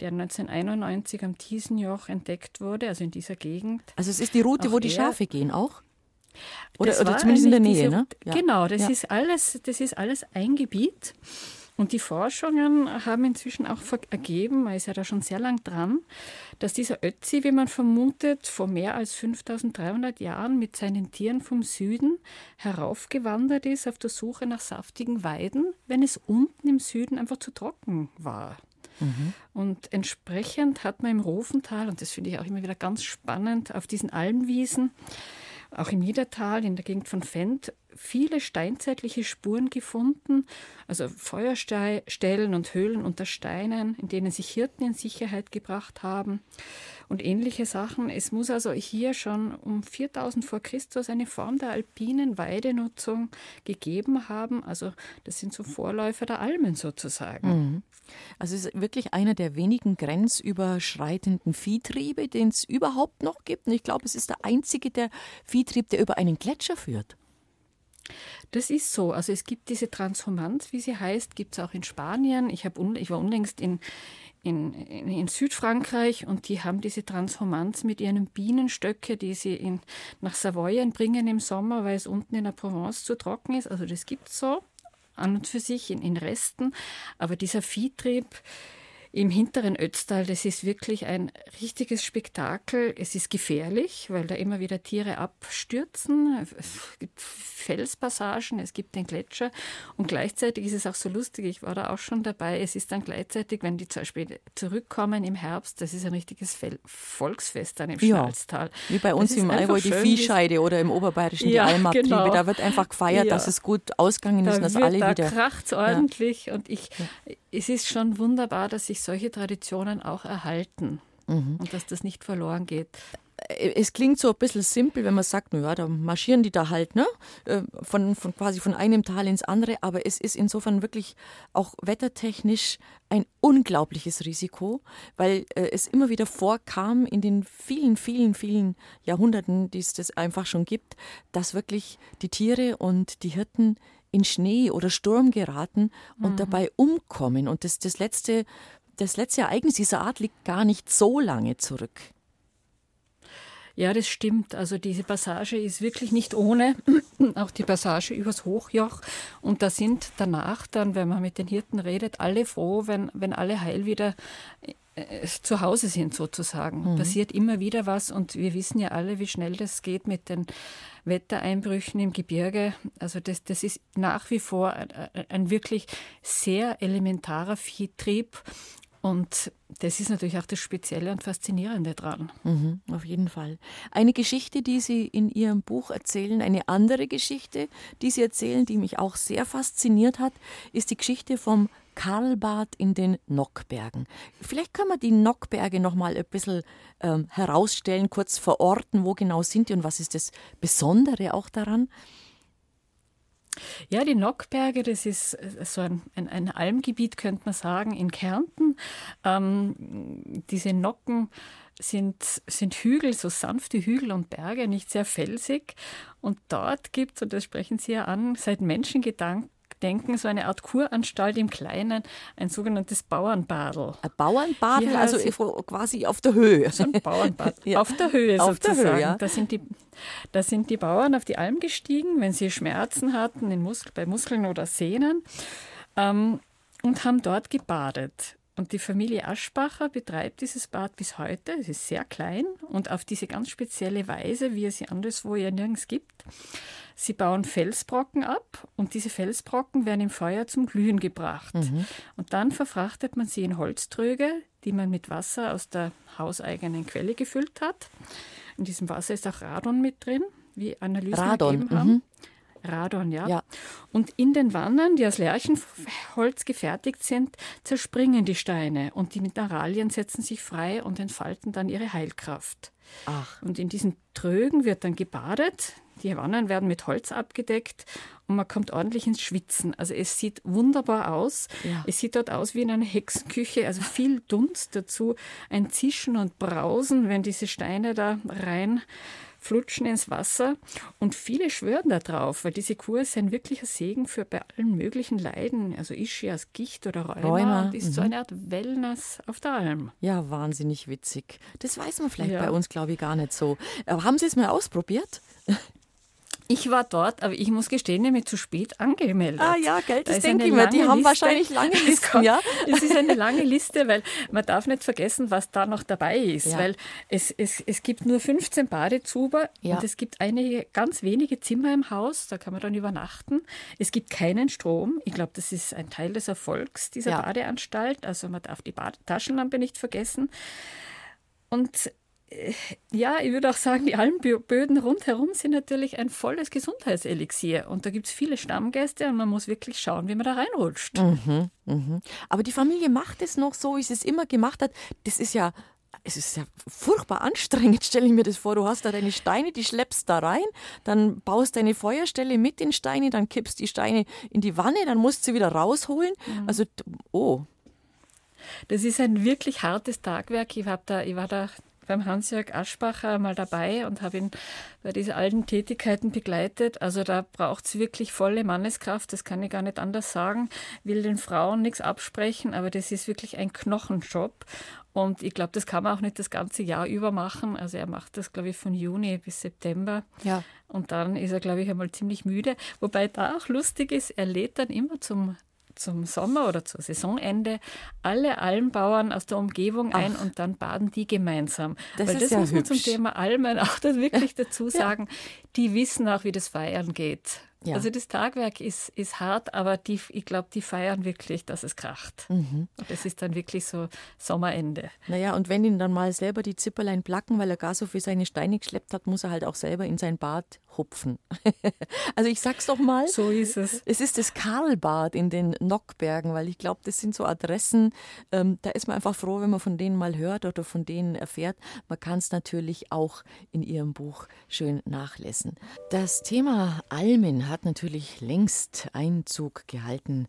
der 1991 am Thiesenjoch entdeckt wurde, also in dieser Gegend. Also es ist die Route, auch wo die Schafe gehen auch? Oder, oder zumindest in der Nähe, diese, ne? Ja. Genau, das, ja. ist alles, das ist alles ein Gebiet. Und die Forschungen haben inzwischen auch ergeben, man ist ja da schon sehr lang dran, dass dieser Ötzi, wie man vermutet, vor mehr als 5300 Jahren mit seinen Tieren vom Süden heraufgewandert ist auf der Suche nach saftigen Weiden, wenn es unten im Süden einfach zu trocken war. Mhm. Und entsprechend hat man im Rofental, und das finde ich auch immer wieder ganz spannend, auf diesen Almwiesen, auch im Niedertal, in der Gegend von Fendt, viele steinzeitliche Spuren gefunden, also Feuerstellen und Höhlen unter Steinen, in denen sich Hirten in Sicherheit gebracht haben und ähnliche Sachen. Es muss also hier schon um 4000 vor Christus eine Form der alpinen Weidenutzung gegeben haben. Also das sind so Vorläufer der Almen sozusagen. Mhm. Also es ist wirklich einer der wenigen grenzüberschreitenden Viehtriebe, den es überhaupt noch gibt. Und ich glaube, es ist der einzige der Viehtrieb, der über einen Gletscher führt. Das ist so. Also es gibt diese Transformanz, wie sie heißt, gibt es auch in Spanien. Ich, un, ich war unlängst in, in, in, in, Südfrankreich und die haben diese Transformanz mit ihren Bienenstöcke, die sie in, nach Savoyen bringen im Sommer, weil es unten in der Provence zu trocken ist. Also das gibt es so an und für sich in, in Resten. Aber dieser Viehtrieb, im hinteren Ötztal, das ist wirklich ein richtiges Spektakel. Es ist gefährlich, weil da immer wieder Tiere abstürzen. Es gibt Felspassagen, es gibt den Gletscher und gleichzeitig ist es auch so lustig, ich war da auch schon dabei, es ist dann gleichzeitig, wenn die zum Beispiel zurückkommen im Herbst, das ist ein richtiges Volksfest dann im ja. Wie bei uns im Allgäu die Viehscheide oder im Oberbayerischen ja, die Almabtriebe, genau. da wird einfach gefeiert, ja. dass es gut ausgegangen ist da und dass alle da wieder... Da kracht ordentlich und ich, es ist schon wunderbar, dass sich solche Traditionen auch erhalten. Mhm. Und dass das nicht verloren geht. Äh, es klingt so ein bisschen simpel, wenn man sagt, naja, da marschieren die da halt, ne? Äh, von, von quasi von einem Tal ins andere, aber es ist insofern wirklich auch wettertechnisch ein unglaubliches Risiko, weil äh, es immer wieder vorkam in den vielen, vielen, vielen Jahrhunderten, die es das einfach schon gibt, dass wirklich die Tiere und die Hirten in Schnee oder Sturm geraten und mhm. dabei umkommen. Und das, das, letzte, das letzte Ereignis dieser Art liegt gar nicht so lange zurück. Ja, das stimmt. Also diese Passage ist wirklich nicht ohne. Auch die Passage übers Hochjoch. Und da sind danach dann, wenn man mit den Hirten redet, alle froh, wenn, wenn alle heil wieder äh, zu Hause sind sozusagen. Mhm. Passiert immer wieder was und wir wissen ja alle, wie schnell das geht mit den Wettereinbrüchen im Gebirge. Also das, das ist nach wie vor ein, ein wirklich sehr elementarer Viehtrieb und das ist natürlich auch das Spezielle und Faszinierende dran. Mhm, auf jeden Fall. Eine Geschichte, die Sie in Ihrem Buch erzählen, eine andere Geschichte, die Sie erzählen, die mich auch sehr fasziniert hat, ist die Geschichte vom Karlbad in den Nockbergen. Vielleicht können wir die Nockberge noch mal ein bisschen ähm, herausstellen, kurz verorten, wo genau sind die und was ist das Besondere auch daran? Ja, die Nockberge, das ist äh, so ein, ein, ein Almgebiet, könnte man sagen, in Kärnten. Ähm, diese Nocken sind, sind Hügel, so sanfte Hügel und Berge, nicht sehr felsig. Und dort gibt es, und das sprechen Sie ja an, seit Menschengedanken denken, so eine Art Kuranstalt im Kleinen, ein sogenanntes Bauernbadel. Ein Bauernbadel, also quasi auf der Höhe. So ein Bauernbad. ja. Auf der Höhe auf sozusagen. Der Höhe, ja. da, sind die, da sind die Bauern auf die Alm gestiegen, wenn sie Schmerzen hatten in Muskel, bei Muskeln oder Sehnen ähm, und haben dort gebadet. Und die Familie Aschbacher betreibt dieses Bad bis heute. Es ist sehr klein und auf diese ganz spezielle Weise, wie es sie anderswo ja nirgends gibt. Sie bauen Felsbrocken ab und diese Felsbrocken werden im Feuer zum Glühen gebracht. Mhm. Und dann verfrachtet man sie in Holztröge, die man mit Wasser aus der hauseigenen Quelle gefüllt hat. In diesem Wasser ist auch Radon mit drin, wie Analysen Radon. haben. Mhm. Radon, ja. ja. Und in den Wannen, die aus Lärchenholz gefertigt sind, zerspringen die Steine und die Mineralien setzen sich frei und entfalten dann ihre Heilkraft. Ach. Und in diesen Trögen wird dann gebadet. Die Wannen werden mit Holz abgedeckt und man kommt ordentlich ins Schwitzen. Also es sieht wunderbar aus. Ja. Es sieht dort aus wie in einer Hexenküche, also viel Dunst dazu, ein Zischen und Brausen, wenn diese Steine da rein flutschen ins Wasser. Und viele schwören darauf, weil diese Kur ist ein wirklicher Segen für bei allen möglichen Leiden, also Ischias, Gicht oder Rheuma. Rheuma. Und ist mhm. so eine Art Wellness auf der Alm. Ja, wahnsinnig witzig. Das weiß man vielleicht ja. bei uns, glaube ich, gar nicht so. Aber haben Sie es mal ausprobiert? Ich war dort, aber ich muss gestehen, ich bin zu spät angemeldet. Ah ja, Geld, das da denke ich mir. Die haben Liste. wahrscheinlich lange Listen, ja? Es ist eine lange Liste, weil man darf nicht vergessen, was da noch dabei ist. Ja. Weil es, es, es gibt nur 15 Badezuber ja. und es gibt einige ganz wenige Zimmer im Haus, da kann man dann übernachten. Es gibt keinen Strom. Ich glaube, das ist ein Teil des Erfolgs dieser ja. Badeanstalt. Also man darf die Taschenlampe nicht vergessen. Und ja, ich würde auch sagen, die Almböden rundherum sind natürlich ein volles Gesundheitselixier. Und da gibt es viele Stammgäste und man muss wirklich schauen, wie man da reinrutscht. Mhm, mhm. Aber die Familie macht es noch so, wie sie es immer gemacht hat. Das ist ja es ist ja furchtbar anstrengend, stelle ich mir das vor. Du hast da deine Steine, die schleppst da rein, dann baust deine Feuerstelle mit den Steinen, dann kippst die Steine in die Wanne, dann musst du sie wieder rausholen. Mhm. Also, oh. Das ist ein wirklich hartes Tagwerk. Ich, da, ich war da beim Hans-Jörg Aschbacher mal dabei und habe ihn bei diesen alten Tätigkeiten begleitet. Also da braucht es wirklich volle Manneskraft, das kann ich gar nicht anders sagen. Will den Frauen nichts absprechen, aber das ist wirklich ein Knochenjob. Und ich glaube, das kann man auch nicht das ganze Jahr über machen. Also er macht das, glaube ich, von Juni bis September. Ja. Und dann ist er, glaube ich, einmal ziemlich müde. Wobei da auch lustig ist, er lädt dann immer zum zum Sommer oder zum Saisonende alle Almbauern aus der Umgebung ein Ach. und dann baden die gemeinsam. Das Weil das ja muss man zum Thema Almen auch das wirklich dazu sagen. Ja. Die wissen auch, wie das Feiern geht. Ja. Also das Tagwerk ist, ist hart, aber die, ich glaube, die feiern wirklich, dass es kracht. Mhm. Und das ist dann wirklich so Sommerende. Naja, und wenn ihn dann mal selber die Zipperlein placken, weil er gar so viel seine Steine geschleppt hat, muss er halt auch selber in sein Bad hupfen. also ich sag's doch mal. So ist es. Es ist das Karlbad in den Nockbergen, weil ich glaube, das sind so Adressen, ähm, da ist man einfach froh, wenn man von denen mal hört oder von denen erfährt. Man kann es natürlich auch in ihrem Buch schön nachlesen. Das Thema Almen hat natürlich längst Einzug gehalten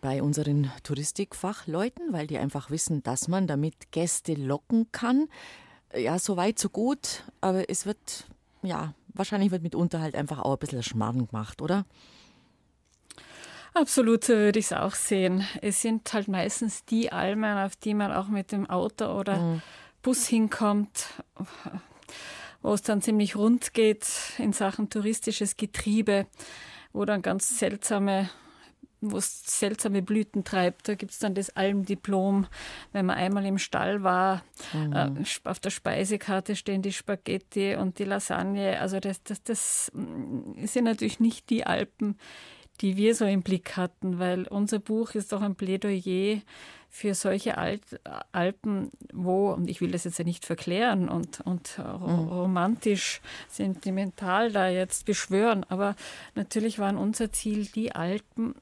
bei unseren Touristikfachleuten, weil die einfach wissen, dass man damit Gäste locken kann. Ja, so weit, so gut, aber es wird, ja, wahrscheinlich wird mitunter halt einfach auch ein bisschen Schmarrn gemacht, oder? Absolut, so würde ich es auch sehen. Es sind halt meistens die Almen, auf die man auch mit dem Auto oder mhm. Bus hinkommt wo es dann ziemlich rund geht in Sachen touristisches Getriebe, wo dann ganz seltsame wo es seltsame Blüten treibt. Da gibt es dann das Almdiplom, wenn man einmal im Stall war. Mhm. Äh, auf der Speisekarte stehen die Spaghetti und die Lasagne. Also das, das, das mm, sind natürlich nicht die Alpen, die wir so im Blick hatten, weil unser Buch ist doch ein Plädoyer für solche Alt Alpen, wo, und ich will das jetzt ja nicht verklären und, und mhm. romantisch, sentimental da jetzt beschwören, aber natürlich waren unser Ziel die Alpen,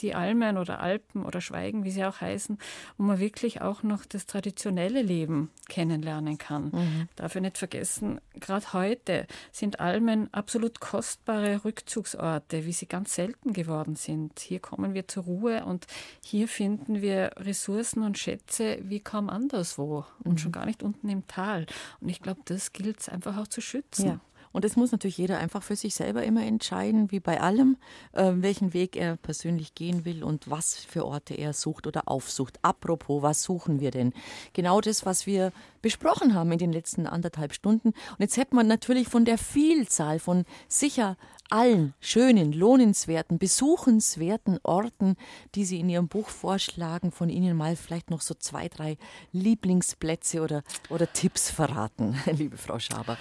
die Almen oder Alpen oder Schweigen, wie sie auch heißen, wo man wirklich auch noch das traditionelle Leben kennenlernen kann. Mhm. Darf ich nicht vergessen, gerade heute sind Almen absolut kostbare Rückzugsorte, wie sie ganz selten geworden sind. Hier kommen wir zur Ruhe und hier finden wir Ressourcen und Schätze wie kaum anderswo und mhm. schon gar nicht unten im Tal. Und ich glaube, das gilt es einfach auch zu schützen. Ja. Und das muss natürlich jeder einfach für sich selber immer entscheiden, wie bei allem, äh, welchen Weg er persönlich gehen will und was für Orte er sucht oder aufsucht. Apropos, was suchen wir denn? Genau das, was wir besprochen haben in den letzten anderthalb Stunden. Und jetzt hätte man natürlich von der Vielzahl von sicher allen schönen, lohnenswerten, besuchenswerten Orten, die Sie in Ihrem Buch vorschlagen, von Ihnen mal vielleicht noch so zwei, drei Lieblingsplätze oder, oder Tipps verraten, liebe Frau Schaber.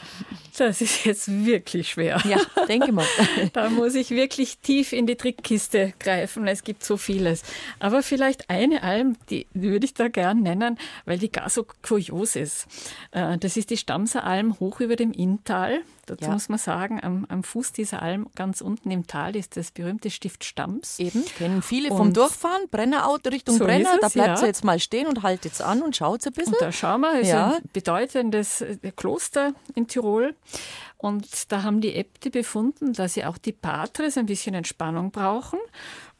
Das ist jetzt wirklich schwer. Ja, denke mal. Da muss ich wirklich tief in die Trickkiste greifen. Es gibt so vieles. Aber vielleicht eine Alm, die würde ich da gern nennen, weil die gar so kurios ist. Äh, das ist die Stamser Alm hoch über dem Inntal. Dazu ja. muss man sagen, am, am, Fuß dieser Alm ganz unten im Tal ist das berühmte Stift Stams. Eben, kennen viele und vom Durchfahren, Brennerauto Richtung so Brenner, es, da bleibt ja. sie jetzt mal stehen und haltet es an und schaut ein bisschen. Und da schauen wir, ist ja. ein bedeutendes äh, Kloster in Tirol. Und da haben die Äbte befunden, dass sie auch die Patres ein bisschen Entspannung brauchen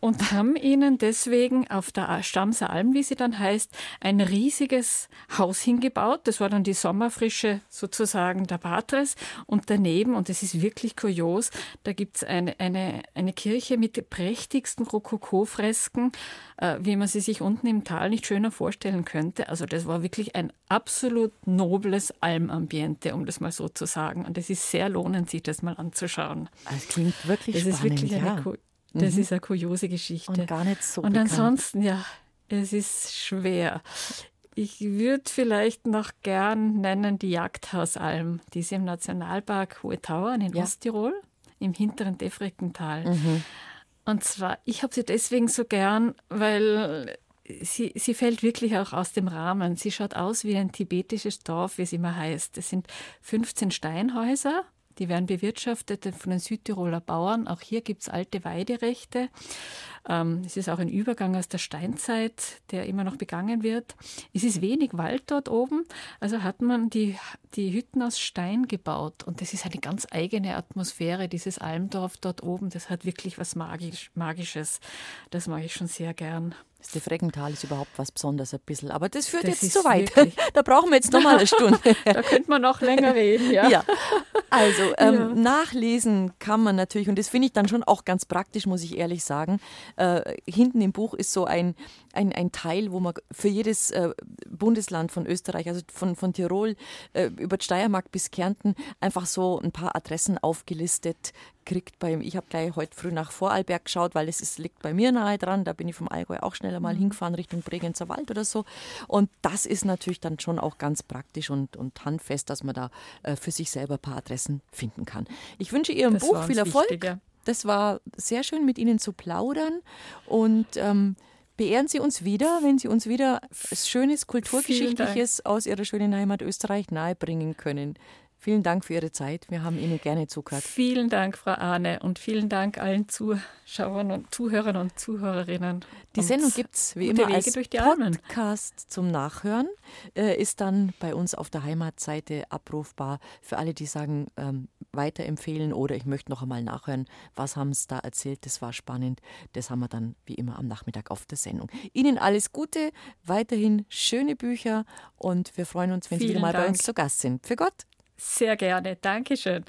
und haben ihnen deswegen auf der Stamser Alm, wie sie dann heißt, ein riesiges Haus hingebaut. Das war dann die Sommerfrische sozusagen der Patres. Und daneben, und das ist wirklich kurios, da gibt es eine, eine, eine Kirche mit prächtigsten Rokoko-Fresken, äh, wie man sie sich unten im Tal nicht schöner vorstellen könnte. Also das war wirklich ein absolut nobles Almambiente, um das mal so zu sagen. Und es ist sehr lohnend, sich das mal anzuschauen. Das klingt wirklich das spannend. Ist wirklich ja. Das mhm. ist eine kuriose Geschichte. Und gar nicht so. Und bekannt. ansonsten, ja, es ist schwer. Ich würde vielleicht noch gern nennen die Jagdhausalm. Die ist im Nationalpark Hohe Tauern in ja. Osttirol, im hinteren Defreckental. Mhm. Und zwar, ich habe sie deswegen so gern, weil sie, sie fällt wirklich auch aus dem Rahmen. Sie schaut aus wie ein tibetisches Dorf, wie es immer heißt. Es sind 15 Steinhäuser die werden bewirtschaftet von den Südtiroler Bauern. Auch hier gibt es alte Weiderechte. Ähm, es ist auch ein Übergang aus der Steinzeit, der immer noch begangen wird. Es ist wenig Wald dort oben, also hat man die, die Hütten aus Stein gebaut. Und das ist eine ganz eigene Atmosphäre, dieses Almdorf dort oben. Das hat wirklich was Magisch, Magisches. Das mag ich schon sehr gern. Das Defreckental ist überhaupt was Besonderes ein bisschen. Aber das führt das jetzt zu weit. Da brauchen wir jetzt nochmal eine Stunde. da könnte man noch länger reden, ja. ja. Also ähm, ja. nachlesen kann man natürlich, und das finde ich dann schon auch ganz praktisch, muss ich ehrlich sagen. Äh, hinten im Buch ist so ein, ein, ein Teil, wo man für jedes äh, Bundesland von Österreich, also von, von Tirol äh, über Steiermark bis Kärnten, einfach so ein paar Adressen aufgelistet kriegt. Beim, ich habe gleich heute früh nach Vorarlberg geschaut, weil es ist, liegt bei mir nahe dran. Da bin ich vom Allgäu auch schneller mal mhm. hingefahren Richtung Bregenzer Wald oder so. Und das ist natürlich dann schon auch ganz praktisch und, und handfest, dass man da äh, für sich selber ein paar Adressen finden kann. Ich wünsche Ihrem das Buch viel Erfolg. Wichtig, ja. Das war sehr schön, mit Ihnen zu plaudern und ähm, Beehren Sie uns wieder, wenn Sie uns wieder schönes Kulturgeschichtliches aus Ihrer schönen Heimat Österreich nahebringen können. Vielen Dank für Ihre Zeit. Wir haben Ihnen gerne zugehört. Vielen Dank, Frau Ahne, und vielen Dank allen Zuschauern und Zuhörern und Zuhörerinnen. Die und Sendung gibt es wie immer als Podcast zum Nachhören. Äh, ist dann bei uns auf der Heimatseite abrufbar für alle, die sagen, ähm, weiterempfehlen oder ich möchte noch einmal nachhören, was haben Sie da erzählt, das war spannend. Das haben wir dann wie immer am Nachmittag auf der Sendung. Ihnen alles Gute, weiterhin schöne Bücher und wir freuen uns, wenn Sie wieder mal Dank. bei uns zu Gast sind. Für Gott. Sehr gerne. Dankeschön.